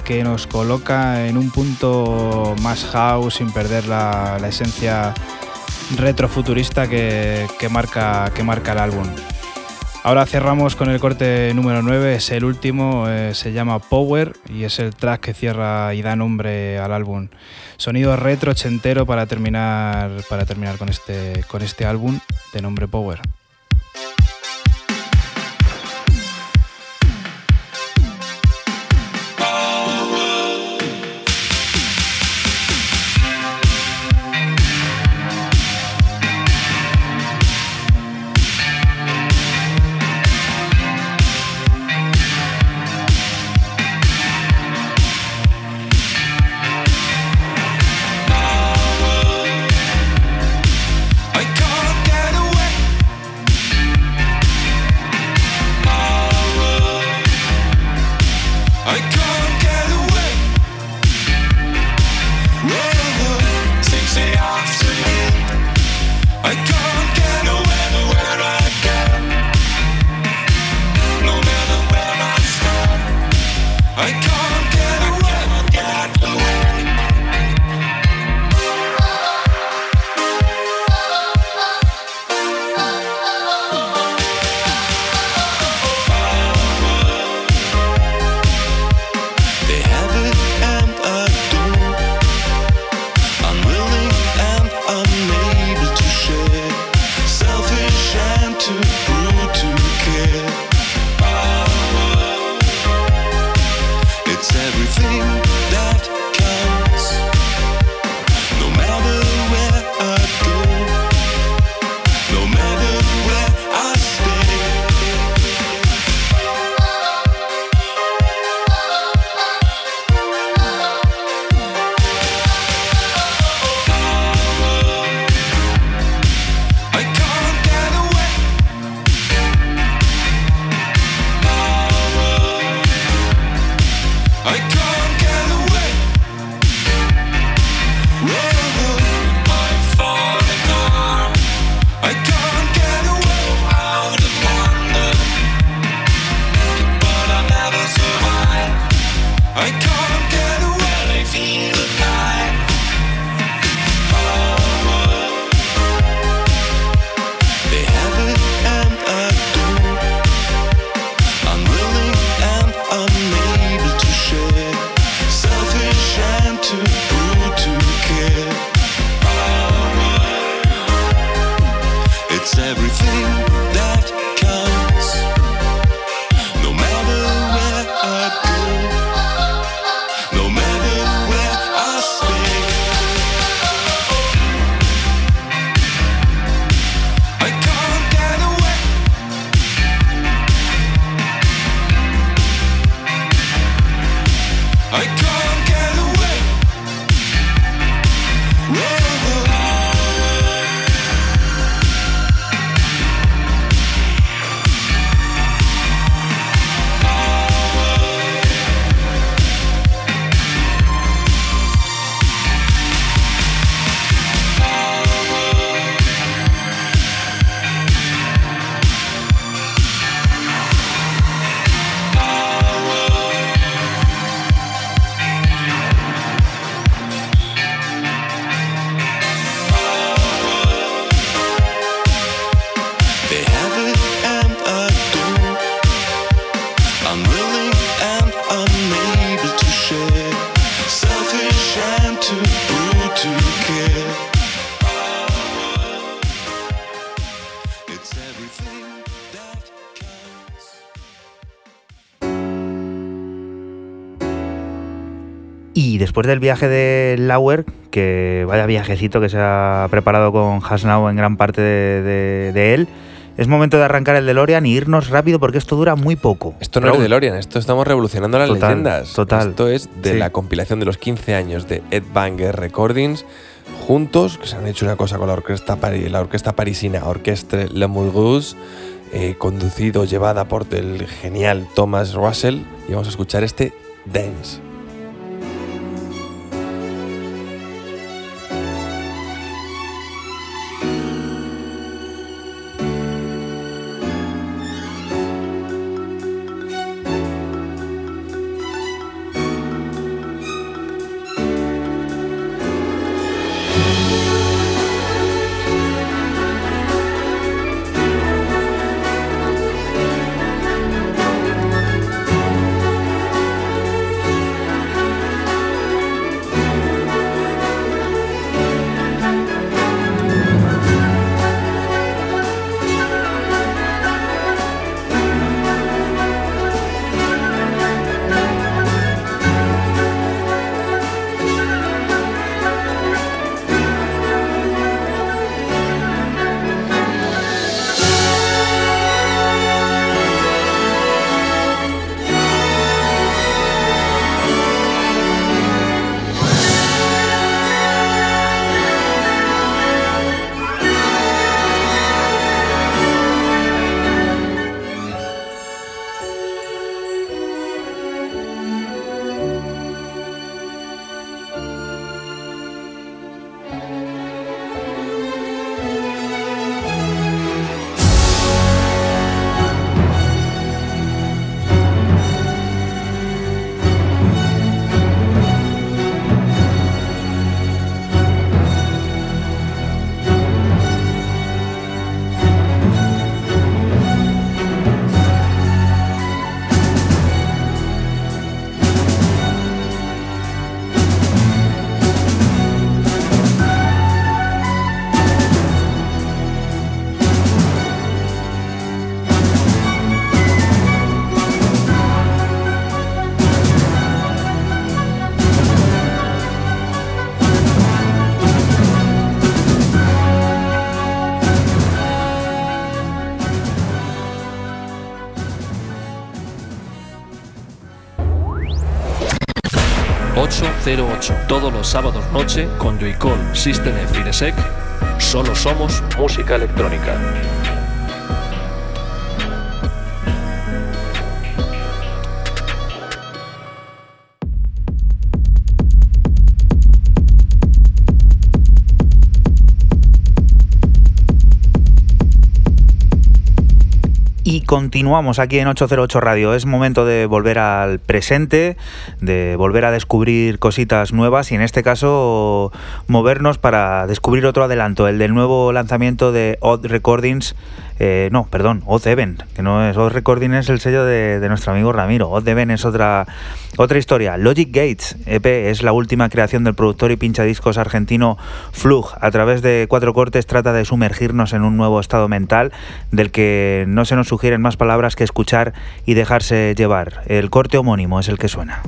que nos coloca en un punto más house sin perder la, esencia retrofuturista que, marca, el álbum. Ahora cerramos con el corte número 9, es el último, eh, se llama Power y es el track que cierra y da nombre al álbum. Sonido retro ochentero para terminar, este, con este álbum de nombre Power. Después del viaje de Lauer, que vaya viajecito que se ha preparado con Hasnau en gran parte de, de él, es momento de arrancar el DeLorean y irnos rápido porque esto dura muy poco. Esto no es DeLorean, esto estamos revolucionando las Total, leyendas. total. Esto es de Sí. la compilación de los 15 años de Ed Banger Recordings, juntos, que se han hecho una cosa con la orquesta, la orquesta parisina Orchestre Le Mulhouse, eh, conducido, llevada por el genial Thomas Russell, y vamos a escuchar este Dance. ...808... Todos los sábados noche con Joycall, System F. Solo somos música electrónica. Continuamos aquí en 808 Radio. Es momento de volver al presente, de volver a descubrir cositas nuevas y en este caso movernos para descubrir otro adelanto, el del nuevo lanzamiento de Odd Recordings. Eh, no, perdón, Odd Event, que no es Odd Recordings, es el sello de, de nuestro amigo Ramiro. Odd Event es otra, otra historia. Logic Gates EP es la última creación del productor y pinchadiscos argentino Flug. A través de cuatro cortes trata de sumergirnos en un nuevo estado mental del que no se nos sugieren más palabras que escuchar y dejarse llevar. El corte homónimo es el que suena.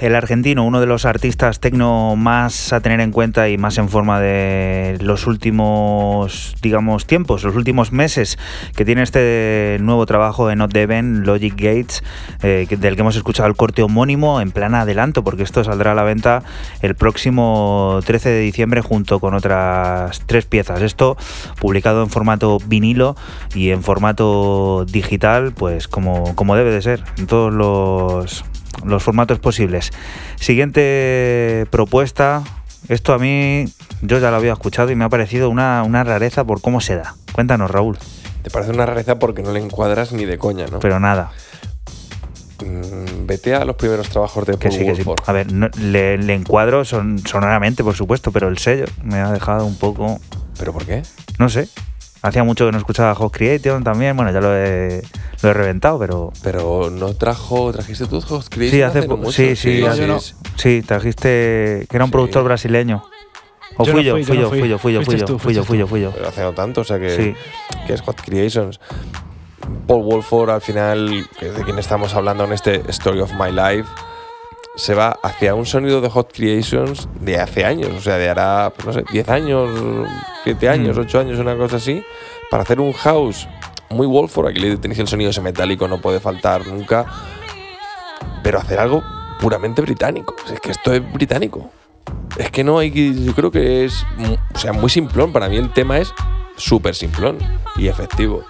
El argentino, uno de los artistas tecno más a tener en cuenta y más en forma de los últimos, digamos, tiempos, los últimos meses, que tiene este nuevo trabajo en Not Logic Gates, eh, del que hemos escuchado el corte homónimo en plan adelanto, porque esto saldrá a la venta el próximo 13 de diciembre junto con otras tres piezas. Esto publicado en formato vinilo y en formato digital, pues como, como debe de ser, en todos los los formatos posibles. Siguiente propuesta. Esto a mí, yo ya lo había escuchado y me ha parecido una, rareza por cómo se da. Cuéntanos, Raúl. Te parece una rareza porque no le encuadras ni de coña, ¿no? Pero nada. Mm, vete a los primeros trabajos de que Paul A ver, le, encuadro son, sonoramente, por supuesto, pero el sello me ha dejado un poco... ¿Pero por qué? No sé. Hacía mucho que no escuchaba Hot Creation también, bueno, ya lo he, lo he reventado, pero... Pero no trajo, trajiste tú Hot Creation Sí, hace, mucho? sí, sí, sí, sí, trajiste, que era un productor brasileño. O fui, yo, fui, yo, fui yo, fui yo, fui yo, fui yo, fui yo, fui yo. Pero hace no tanto, o sea que, que es Hot Creations. Paul Wolford, al final, que es de quien estamos hablando en este Story of My Life, se va hacia un sonido de Hot Creations de hace años, o sea, de hará, pues no sé, 10 años, 7 años, 8 mm. años, una cosa así, para hacer un house muy Wolford, aquí le tenéis el sonido ese metálico, no puede faltar nunca, pero hacer algo puramente británico, es que esto es británico. Es que no hay que, yo creo que es, o sea, muy simplón, para mí el tema es súper simplón y efectivo.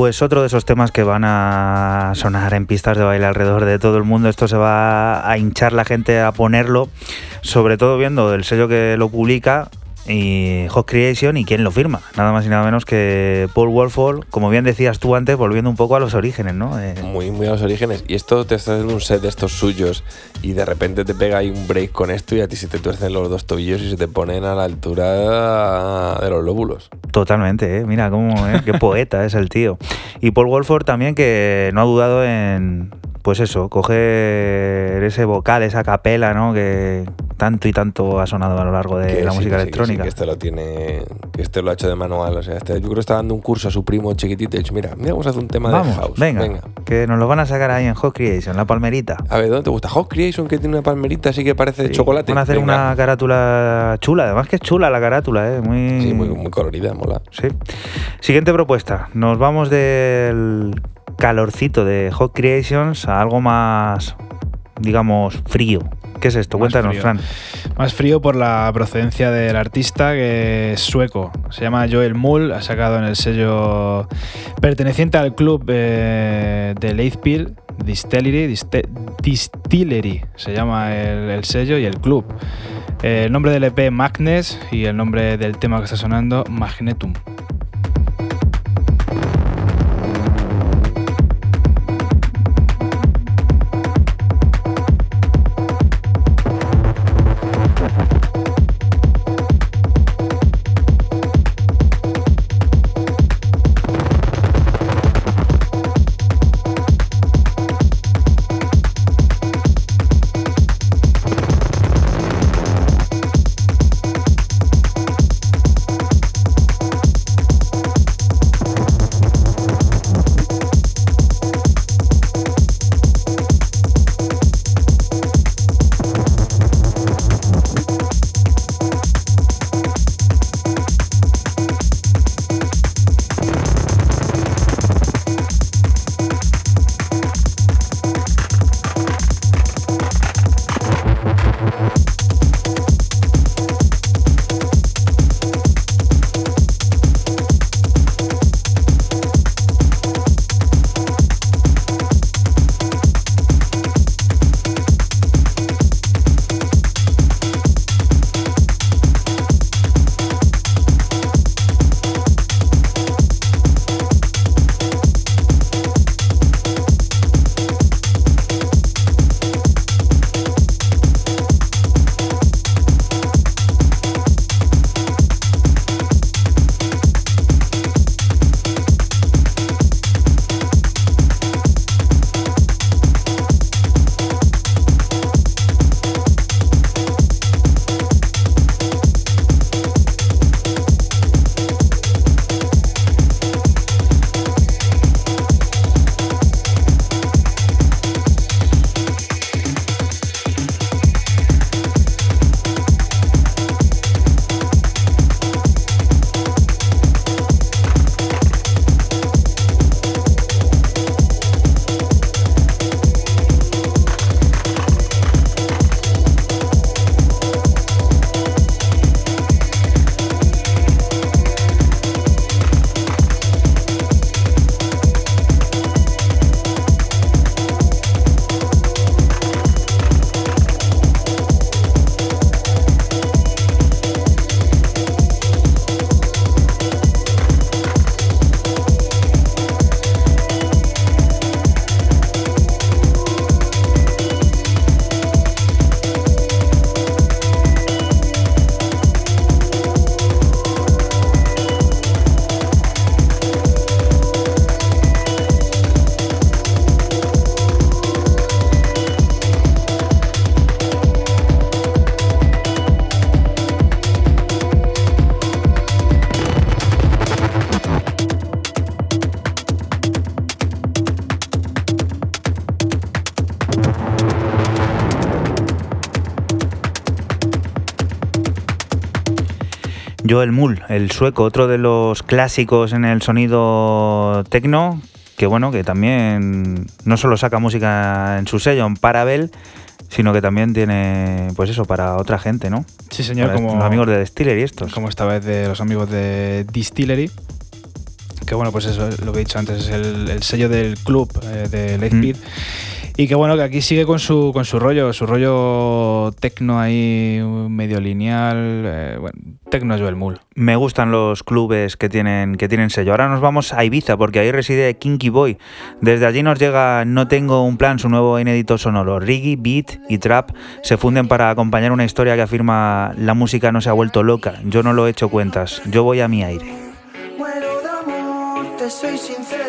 Pues otro de esos temas que van a sonar en pistas de baile alrededor de todo el mundo. Esto se va a hinchar la gente a ponerlo, sobre todo viendo el sello que lo publica, y Hot Creation y quién lo firma. Nada más y nada menos que Paul Wolford, como bien decías tú antes, volviendo un poco a los orígenes, ¿no? Eh, Muy, muy a los orígenes. Y esto te estás un set de estos suyos y de repente te pega ahí un break con esto y a ti se te tuercen los dos tobillos y se te ponen a la altura de los lóbulos. Totalmente, ¿eh? mira cómo, ¿eh? qué poeta es el tío. Y Paul Wolford también que no ha dudado en, pues eso, coger ese vocal, esa capela, ¿no? Que tanto y tanto ha sonado a lo largo de Que la sí, música que sí, que sí, electrónica. que este lo tiene, que este lo ha hecho de manual. O sea, este, yo creo que está dando un curso a su primo chiquitito y ha dicho, mira, mira, vamos a hacer un tema Vamos, de house. venga, que nos lo van a sacar ahí en Hot Creation, la palmerita. A ver, ¿dónde te gusta? Hot Creation, que tiene una palmerita así que parece de chocolate. Van a hacer Venga. una carátula chula, además que es chula la carátula, ¿eh? Muy, Sí, muy, muy colorida, mola. Sí. Siguiente propuesta. Nos vamos del calorcito de Hot Creations a algo más, digamos, frío. ¿Qué es esto? Más Cuéntanos, frío. Fran. Más frío por la procedencia del artista, que es sueco. Se llama Joel Mull, ha sacado en el sello perteneciente al club eh, de Leithpil, Distillery, Diste- Distillery, se llama el, el sello y el club. Eh, el nombre del EP Magnes y el nombre del tema que está sonando Magnetum. Joel Mull, el sueco, otro de los clásicos en el sonido tecno, que bueno, que también no solo saca música en su sello, en Parabel, sino que también tiene, pues eso, para otra gente, ¿no? Sí, señor, Para como, los amigos de Distillery estos. como esta vez de los amigos de Distillery. Que bueno, pues eso, lo que he dicho antes, es el, el sello del club eh, de Leithpid. Y que bueno, que aquí sigue con su, con su rollo, su rollo tecno ahí medio lineal. eh, bueno, tecno es Belmul. Me gustan los clubes que tienen, que tienen sello. Ahora nos vamos a Ibiza porque ahí reside Kinky Boy. Desde allí nos llega No Tengo un Plan, su nuevo inédito sonoro. Reggae, beat y trap se funden para acompañar una historia que afirma la música no se ha vuelto loca. Yo no lo he hecho cuentas. Yo voy a mi aire. De amor, te soy sincero,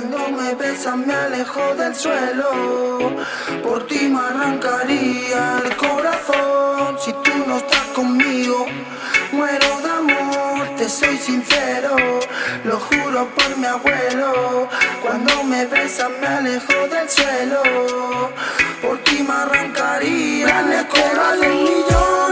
Cuando me besas me alejo del suelo, por ti me arrancaría el corazón si tú no estás conmigo. Muero de amor, te soy sincero, lo juro por mi abuelo. Cuando me besas me alejo del suelo, por ti me arrancaría el corazón.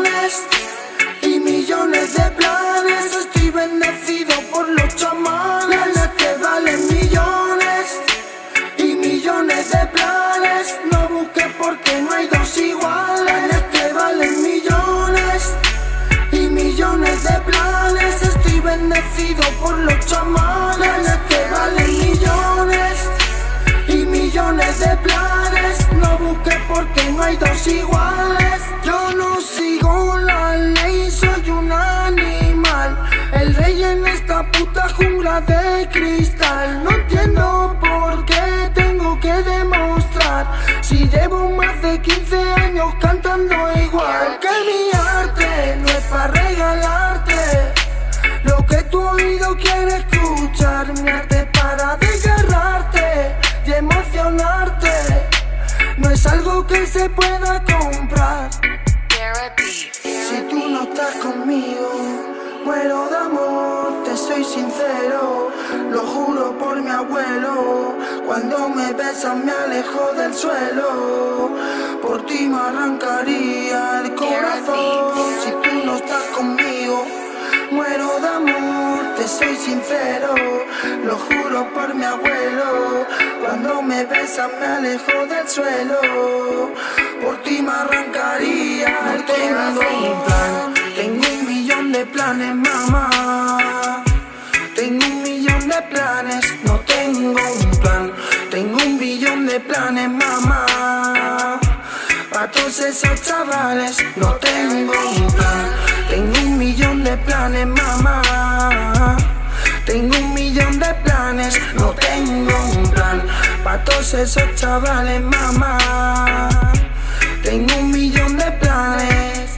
Que valen millones y millones de planes. No busques porque no hay dos iguales. Yo no sigo la ley, soy un animal. El rey en esta puta jungla de cristal. No entiendo por qué tengo que demostrar. Si llevo más de 15 años cantando igual. Que mi se comprar. Si tú no estás conmigo, muero de amor, te soy sincero, lo juro por mi abuelo. Cuando me besas me alejo del suelo, por ti me arrancaría el corazón. Si tú no estás conmigo, muero de amor, te soy sincero, lo juro por mi abuelo. Cuando me besas me alejo del suelo, por ti me arrancaría el tengo un plan, tengo un millón de planes, mamá. Tengo un millón de planes, no tengo un plan. Tengo un billón de planes, mamá. Pa' todos esos chavales, no tengo un plan. Tengo un millón de planes, mamá. Tengo un de planes, no tengo un plan. Pa' todos esos chavales, mamá. Tengo un millón de planes.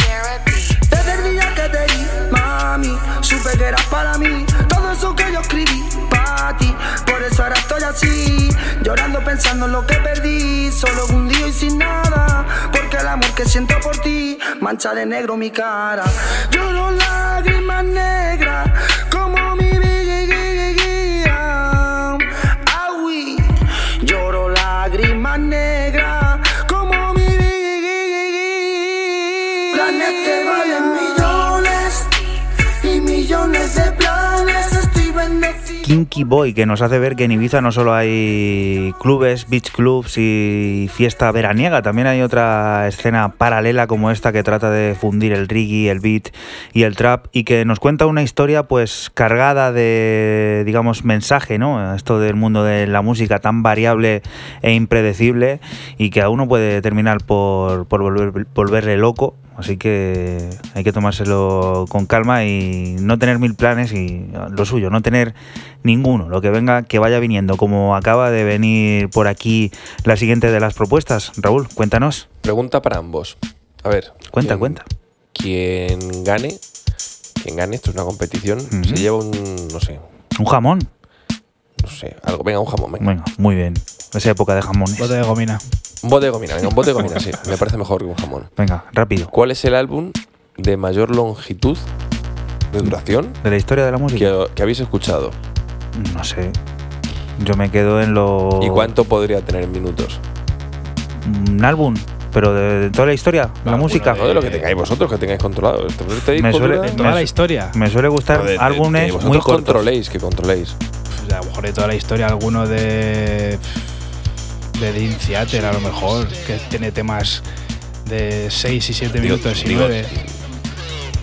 Desde el día que te di, mami, supe que eras para mí. Todo eso que yo escribí, para ti. Por eso ahora estoy así, llorando pensando en lo que perdí. Solo un día y sin nada, porque el amor que siento por ti mancha de negro mi cara. Lloro lágrimas negras, Kinky Boy, que nos hace ver que en Ibiza no solo hay clubes, beach clubs y fiesta veraniega, también hay otra escena paralela como esta que trata de fundir el reggae, el beat y el trap y que nos cuenta una historia pues cargada de, digamos, mensaje, ¿no? Esto del mundo de la música tan variable e impredecible y que a uno puede terminar por, por volver- volverle loco. Así que hay que tomárselo con calma y no tener mil planes y lo suyo, no tener ninguno. Lo que venga, que vaya viniendo, como acaba de venir por aquí la siguiente de las propuestas. Raúl, cuéntanos. Pregunta para ambos. A ver. Cuenta, quien- cuenta. Quien gane, quien gane, esto es una competición, se lleva un, no sé, Un jamón. no sé, algo. Venga, un jamón, venga. Venga, muy bien. Esa época de jamones. Bote de gomina. Un bote de gomina, venga, un bote de gomina, sí. Me parece mejor que un jamón. Venga, rápido. ¿Cuál es el álbum de mayor longitud de duración De la historia de la música. que, que habéis escuchado? No sé. Yo me quedo en lo. ¿Y cuánto podría tener en minutos? Un álbum. Pero de, de toda la historia, de la música. de- No de lo que tengáis vosotros, que tengáis controlado. Este- este Me suele- De toda Me- la historia. Me suele gustar No, de- de- álbumes que vosotros muy cortos. controléis, que controléis. Pues a lo mejor de toda la historia, alguno de. De Dean Theater, a lo mejor, que tiene temas de 6 y 7 Digo- minutos y digo- 9.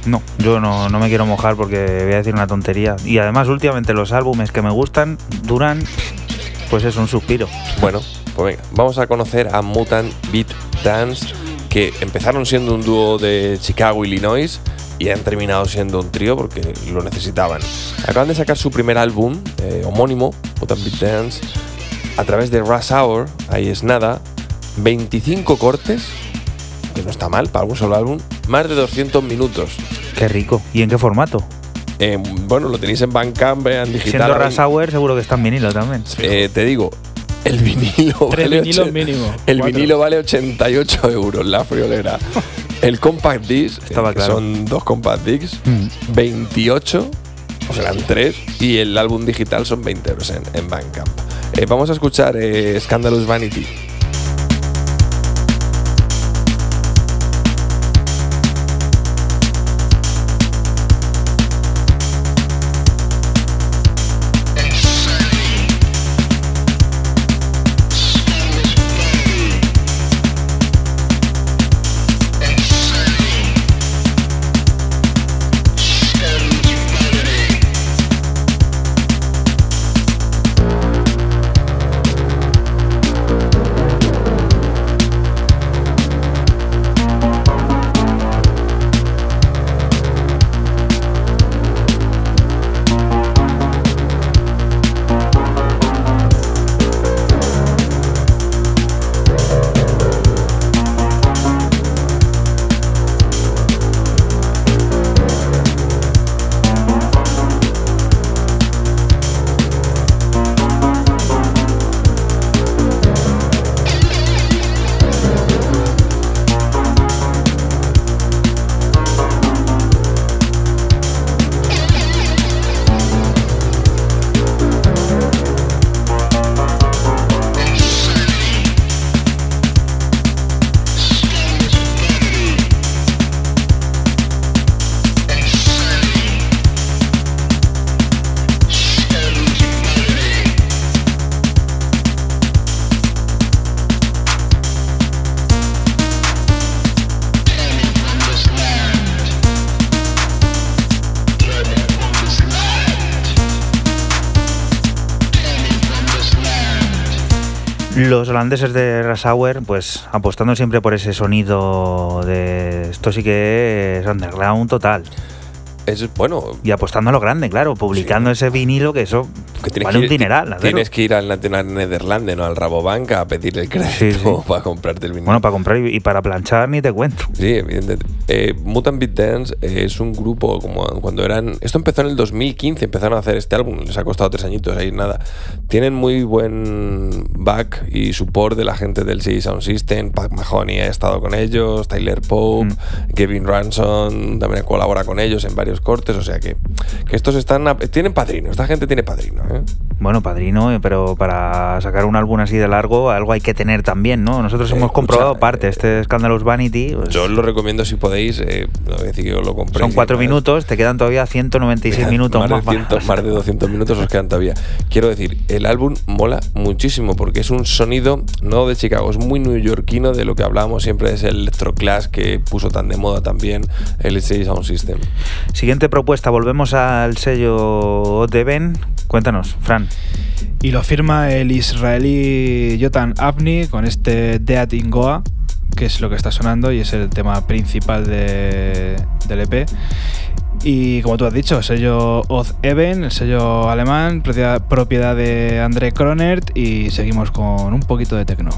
No, yo no, no me quiero mojar porque voy a decir una tontería. Y además, últimamente los álbumes que me gustan duran pues es un suspiro. Bueno, pues venga, vamos a conocer a Mutant Beat Dance, que empezaron siendo un dúo de Chicago, Illinois, y han terminado siendo un trío porque lo necesitaban. Acaban de sacar su primer álbum eh, homónimo, Mutant Beat Dance, a través de Rush Hour, ahí es nada, 25 cortes, que no está mal para un solo álbum, más de 200 minutos. Qué rico. ¿Y en qué formato? Eh, bueno, lo tenéis en Bandcamp, en digital. Siendo Rush Hour, seguro que está en vinilo también. Eh, te digo, el vinilo Tres vale vinilos mínimo. El Cuatro. vinilo vale 88 euros, la friolera. El compact disc, Estaba eh, que claro. son dos compact discs, Mm. 28, o serán tres, y el álbum digital son 20 euros en, en Bandcamp. Eh, vamos a escuchar eh, Scandalous Vanity. Los holandeses de Rasauer, pues apostando siempre por ese sonido de esto sí que es underground total. Es bueno. Y apostando a lo grande, claro, publicando ese vinilo que eso Que vale que un ir- dineral. hacerlo. Tienes que ir al Nederlande, no al Rabobank, a pedir el crédito Sí, sí. para comprarte el vinilo. Bueno, para comprar y y para planchar ni te cuento. Sí, evidentemente. Eh, Mutant Beat Dance eh, es un grupo como cuando eran. Esto empezó en el 2015, empezaron a hacer este álbum, les ha costado tres añitos ahí, nada. Tienen muy buen back y support de la gente del CD Sound System. Pat Mahoney ha estado con ellos, Tyler Pope, Mm. Kevin Ransom también colabora con ellos en varios cortes, o sea que, que estos están. a- tienen padrino, esta gente tiene padrino, ¿eh? Bueno, padrino, eh, pero para sacar un álbum así de largo, algo hay que tener también, ¿no? Nosotros Eh, hemos comprobado escucha, parte, eh, este Scandalous Vanity. pues, Yo lo recomiendo si podéis. Eh, no voy a decir que os lo compréis. son cuatro minutos, te quedan todavía 196 minutos más, más. de 100 para- más de 200 minutos os quedan todavía. Quiero decir, el álbum mola muchísimo porque es un sonido no de Chicago, es muy neoyorquino de lo que hablábamos siempre, es el electroclash que puso tan de moda también el LCD Sound System. Siguiente propuesta, volvemos al sello de Ben. Cuéntanos, Fran. Y lo firma el israelí Jotan Avni con este Dead in Goa, que es lo que está sonando y es el tema principal de- del EP. Y como tú has dicho, sello Oz Even, el sello alemán, propiedad, de André Kronert y seguimos con un poquito de tecno.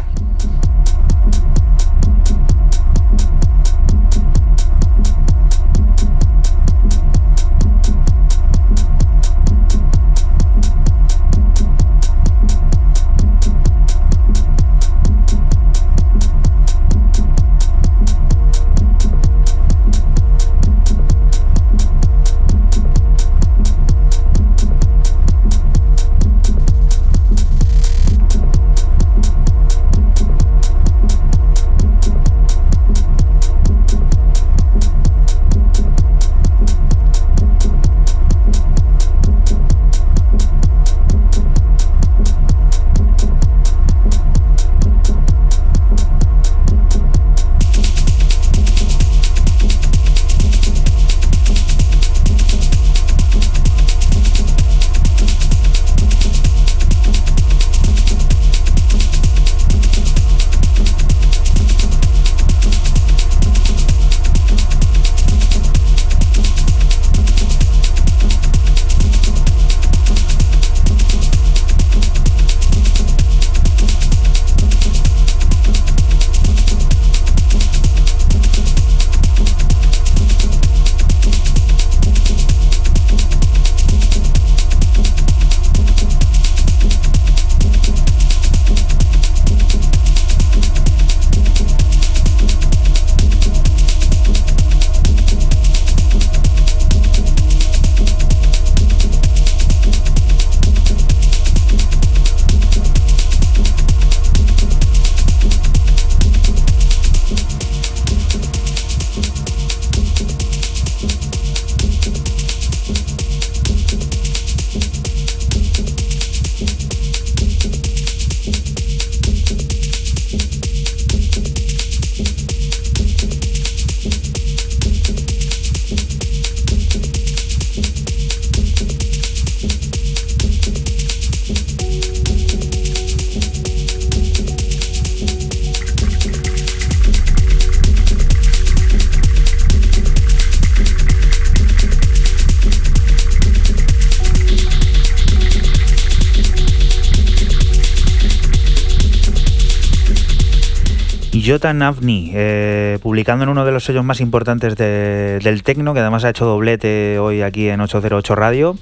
Jotan Avni, eh, publicando en uno de los sellos más importantes de- del tecno, que además ha hecho doblete hoy aquí en 808 Radio.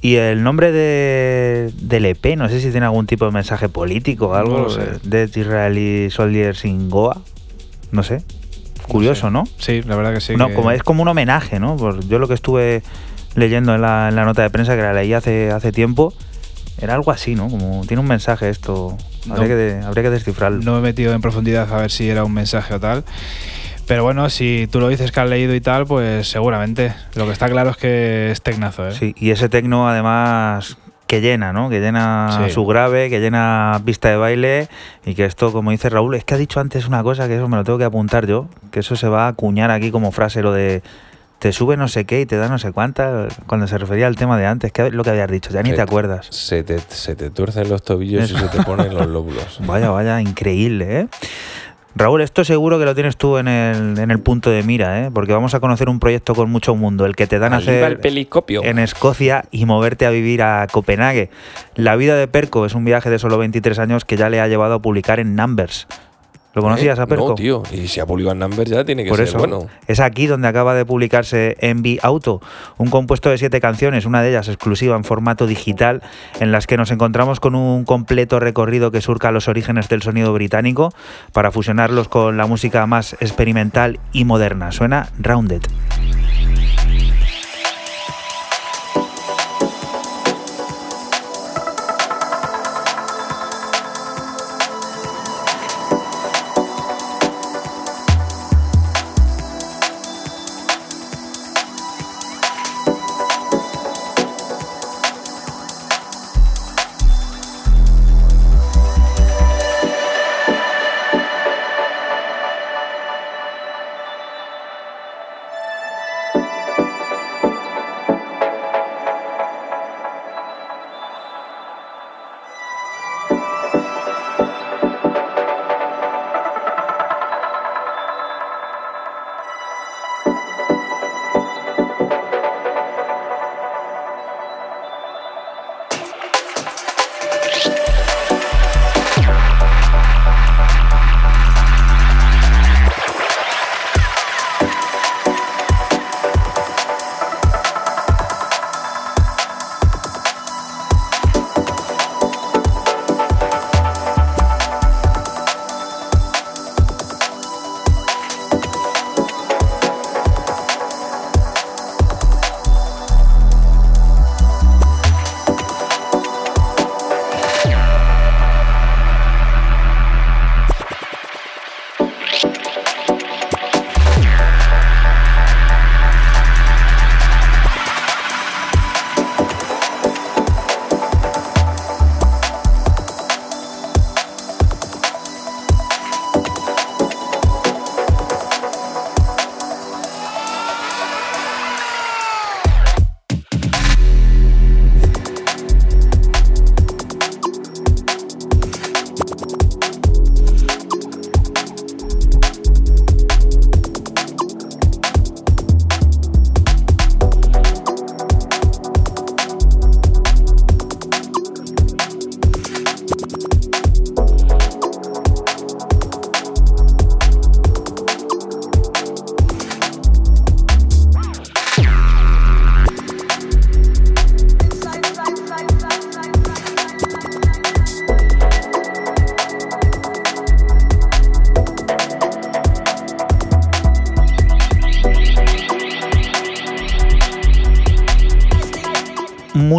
Y el nombre de, del EP, no sé si tiene algún tipo de mensaje político o algo. No sé. eh, Dead Israeli Soldiers in Goa. No sé. Curioso, ¿no? Sí, la verdad que sí. no, que- como es como un homenaje, ¿no? Por- yo lo que estuve leyendo en la, en la nota de prensa, que la leí hace, hace tiempo, era algo así, ¿no? Como tiene un mensaje esto. Habría, No. que, habría que descifrarlo. No me he metido en profundidad a ver si era un mensaje o tal. Pero bueno, si tú lo dices que has leído y tal, pues seguramente. Lo que está claro es que es tecnazo, ¿eh? Sí, y ese tecno además que llena, ¿no? Que llena Sí. su grave, que llena pista de baile y que esto, como dice Raúl, es que ha dicho antes una cosa que eso me lo tengo que apuntar yo, que eso se va a acuñar aquí como frase, lo de te sube no sé qué y te da no sé cuánta, cuando se refería al tema de antes, que lo que habías dicho, ya ni te acuerdas. Se te, se te tuercen los tobillos y se te ponen los lóbulos. Vaya, vaya, increíble, ¿eh? Raúl, esto seguro que lo tienes tú en el, en el punto de mira, ¿eh? Porque vamos a conocer un proyecto con mucho mundo, el que te dan a hacer el peliscopio. en Escocia y moverte a vivir a Copenhague. La vida de Perco es un viaje de solo 23 años que ya le ha llevado a publicar en Numbers. ¿Lo conocías ¿Eh? a Perco? No, tío. Y si ha publicado en Number ya tiene que Por ser eso bueno. es aquí donde acaba de publicarse Envy Auto, un compuesto de siete canciones, una de ellas exclusiva en formato digital, en las que nos encontramos con un completo recorrido que surca los orígenes del sonido británico para fusionarlos con la música más experimental y moderna. Suena Rounded.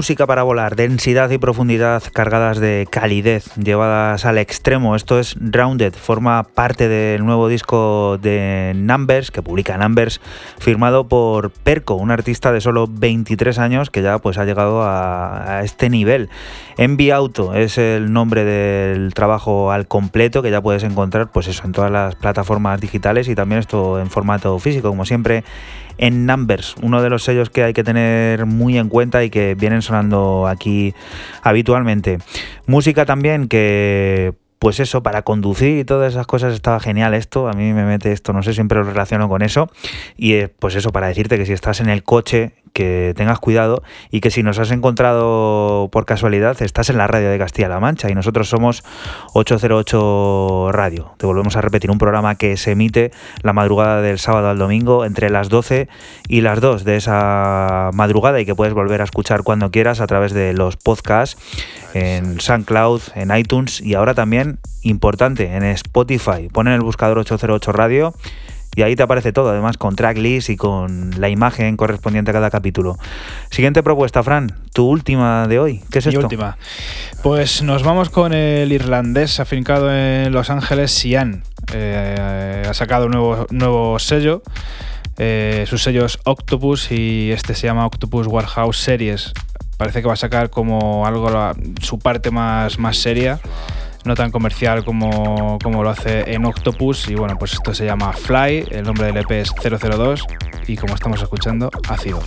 Música para volar, densidad y profundidad cargadas de calidez, llevadas al extremo. Esto es Rounded, forma parte del nuevo disco de Numbers, que publica Numbers, firmado por Perco, un artista de solo 23 años que ya pues ha llegado a, este nivel. Envy Auto es el nombre del trabajo al completo que ya puedes encontrar pues eso en todas las plataformas digitales y también esto en formato físico, como siempre en Numbers, uno de los sellos que hay que tener muy en cuenta y que vienen sonando aquí habitualmente. Música también que pues eso, para conducir y todas esas cosas estaba genial esto. A mí me mete esto, no sé, siempre lo relaciono con eso. Y pues eso, para decirte que si estás en el coche, que tengas cuidado y que si nos has encontrado por casualidad, estás en la radio de Castilla-La Mancha y nosotros somos 808 Radio. Te volvemos a repetir un programa que se emite la madrugada del sábado al domingo entre las 12 y las 2 de esa madrugada y que puedes volver a escuchar cuando quieras a través de los podcasts en SoundCloud, en iTunes y ahora también, importante, en Spotify. Pon en el buscador 808 Radio y ahí te aparece todo, además con tracklist y con la imagen correspondiente a cada capítulo. Siguiente propuesta, Fran, tu última de hoy. ¿Qué es Mi esto? última. Pues nos vamos con el irlandés afincado en Los Ángeles, Sian. Eh, ha sacado un nuevo, nuevo sello. Eh, su sello es Octopus y este se llama Octopus Warehouse Series. Parece que va a sacar como algo la- su parte más, más seria, no tan comercial como, como lo hace en Octopus. Y bueno, pues esto se llama Fly, el nombre del EP es 002 y como estamos escuchando, ácido.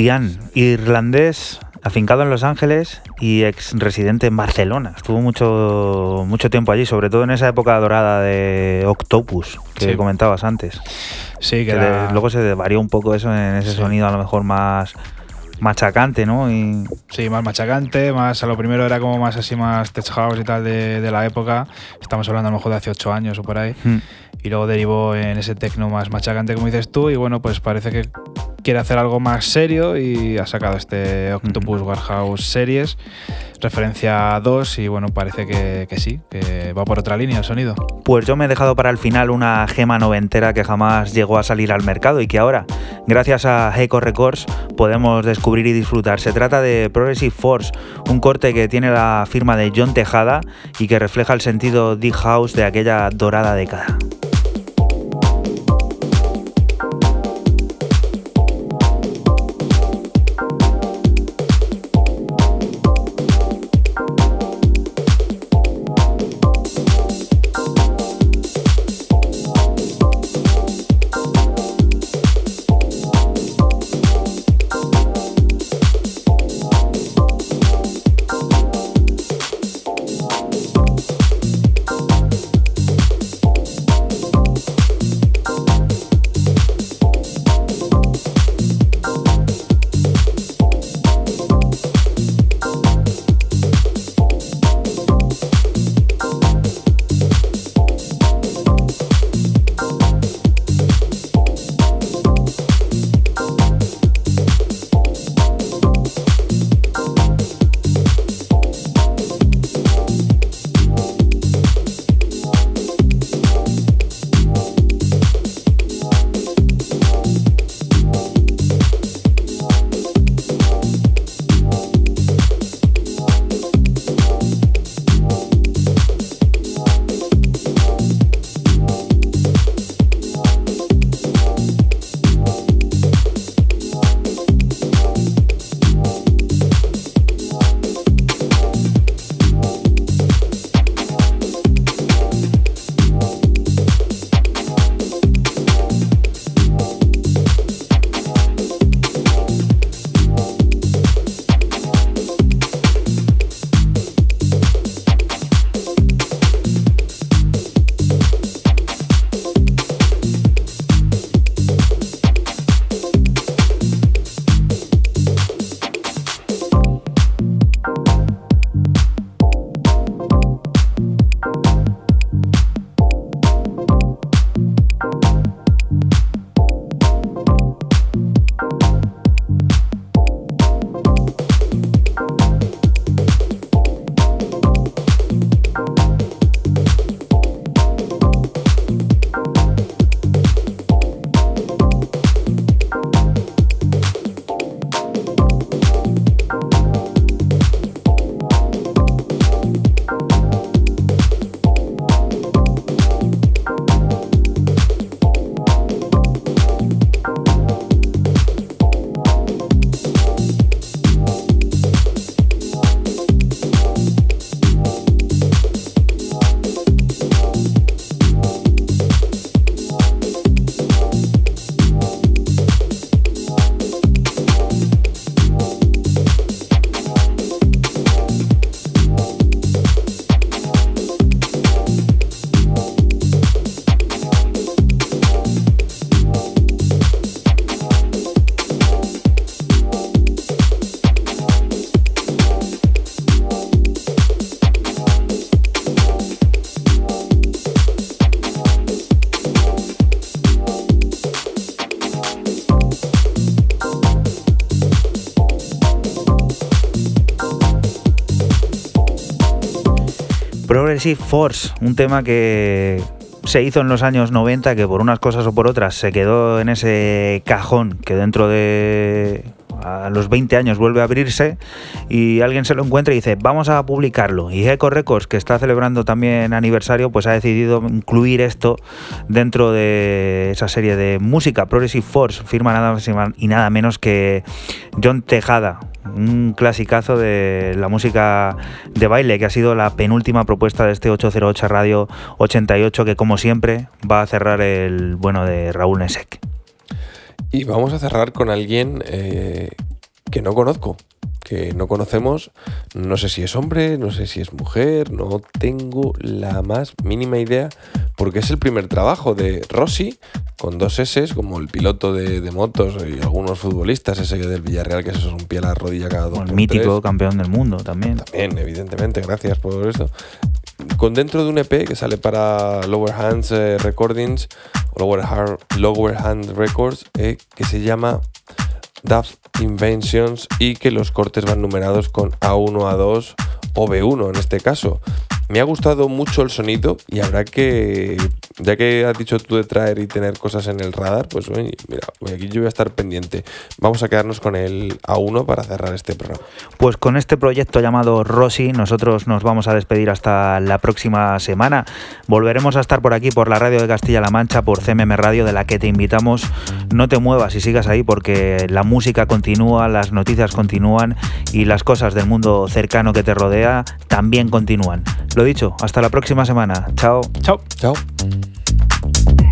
Sian, irlandés, afincado en Los Ángeles y ex residente en Barcelona. Estuvo mucho, mucho tiempo allí, sobre todo en esa época dorada de Octopus que Sí. comentabas antes. Sí, que Que era- de- luego se varió un poco eso en ese Sí. sonido a lo mejor más machacante, ¿no? Y Sí, más machacante, más a lo primero era como más así, más tech house y tal de, de la época. Estamos hablando a lo mejor de hace ocho años o por ahí. hmm, Y luego derivó en ese tecno más machacante, como dices tú. Y bueno, pues parece que quiere hacer algo más serio y ha sacado este Octopus Warehouse Series, referencia a 2. Y bueno, parece que, que sí, que va por otra línea el sonido. Pues yo me he dejado para el final una gema noventera que jamás llegó a salir al mercado y que ahora, gracias a Heco Records, podemos descubrir y disfrutar. Se trata de Progressive Force, un corte que tiene la firma de John Tejada y que refleja el sentido deep house de aquella dorada década. Progressive Force, un tema que se hizo en los años 90, que por unas cosas o por otras se quedó en ese cajón que dentro de a los 20 años vuelve a abrirse y alguien se lo encuentra y dice, vamos a publicarlo. Y Echo Records, que está celebrando también aniversario, pues ha decidido incluir esto dentro de esa serie de música. Progressive Force firma nada más y nada menos que John Tejada, un clasicazo de la música de baile, que ha sido la penúltima propuesta de este 808 Radio 88, que como siempre va a cerrar el bueno de Raúl Nesek. Y vamos a cerrar con alguien eh, que no conozco, que no conocemos, no sé si es hombre, no sé si es mujer, no tengo la más mínima idea, porque es el primer trabajo de Rossi, con dos S, como el piloto de, de motos y algunos futbolistas, ese del Villarreal que se rompía la rodilla cada dos El mítico tres. campeón del mundo también. También, evidentemente, gracias por eso. Con dentro de un EP que sale para Lower Hands eh, Recordings, Lower, Har- Lower Hand Records, eh, que se llama Daft Inventions y que los cortes van numerados con A1, A2 o B1 en este caso. Me ha gustado mucho el sonido y habrá que, ya que has dicho tú de traer y tener cosas en el radar, pues oye, mira, aquí yo voy a estar pendiente. Vamos a quedarnos con el A1 para cerrar este programa. Pues con este proyecto llamado Rosy, nosotros nos vamos a despedir hasta la próxima semana. Volveremos a estar por aquí, por la radio de Castilla-La Mancha, por CMM Radio, de la que te invitamos. No te muevas y sigas ahí porque la música continúa, las noticias continúan y las cosas del mundo cercano que te rodea también continúan. Lo dicho, hasta la próxima semana. Chao. Chao. Chao. Thank you.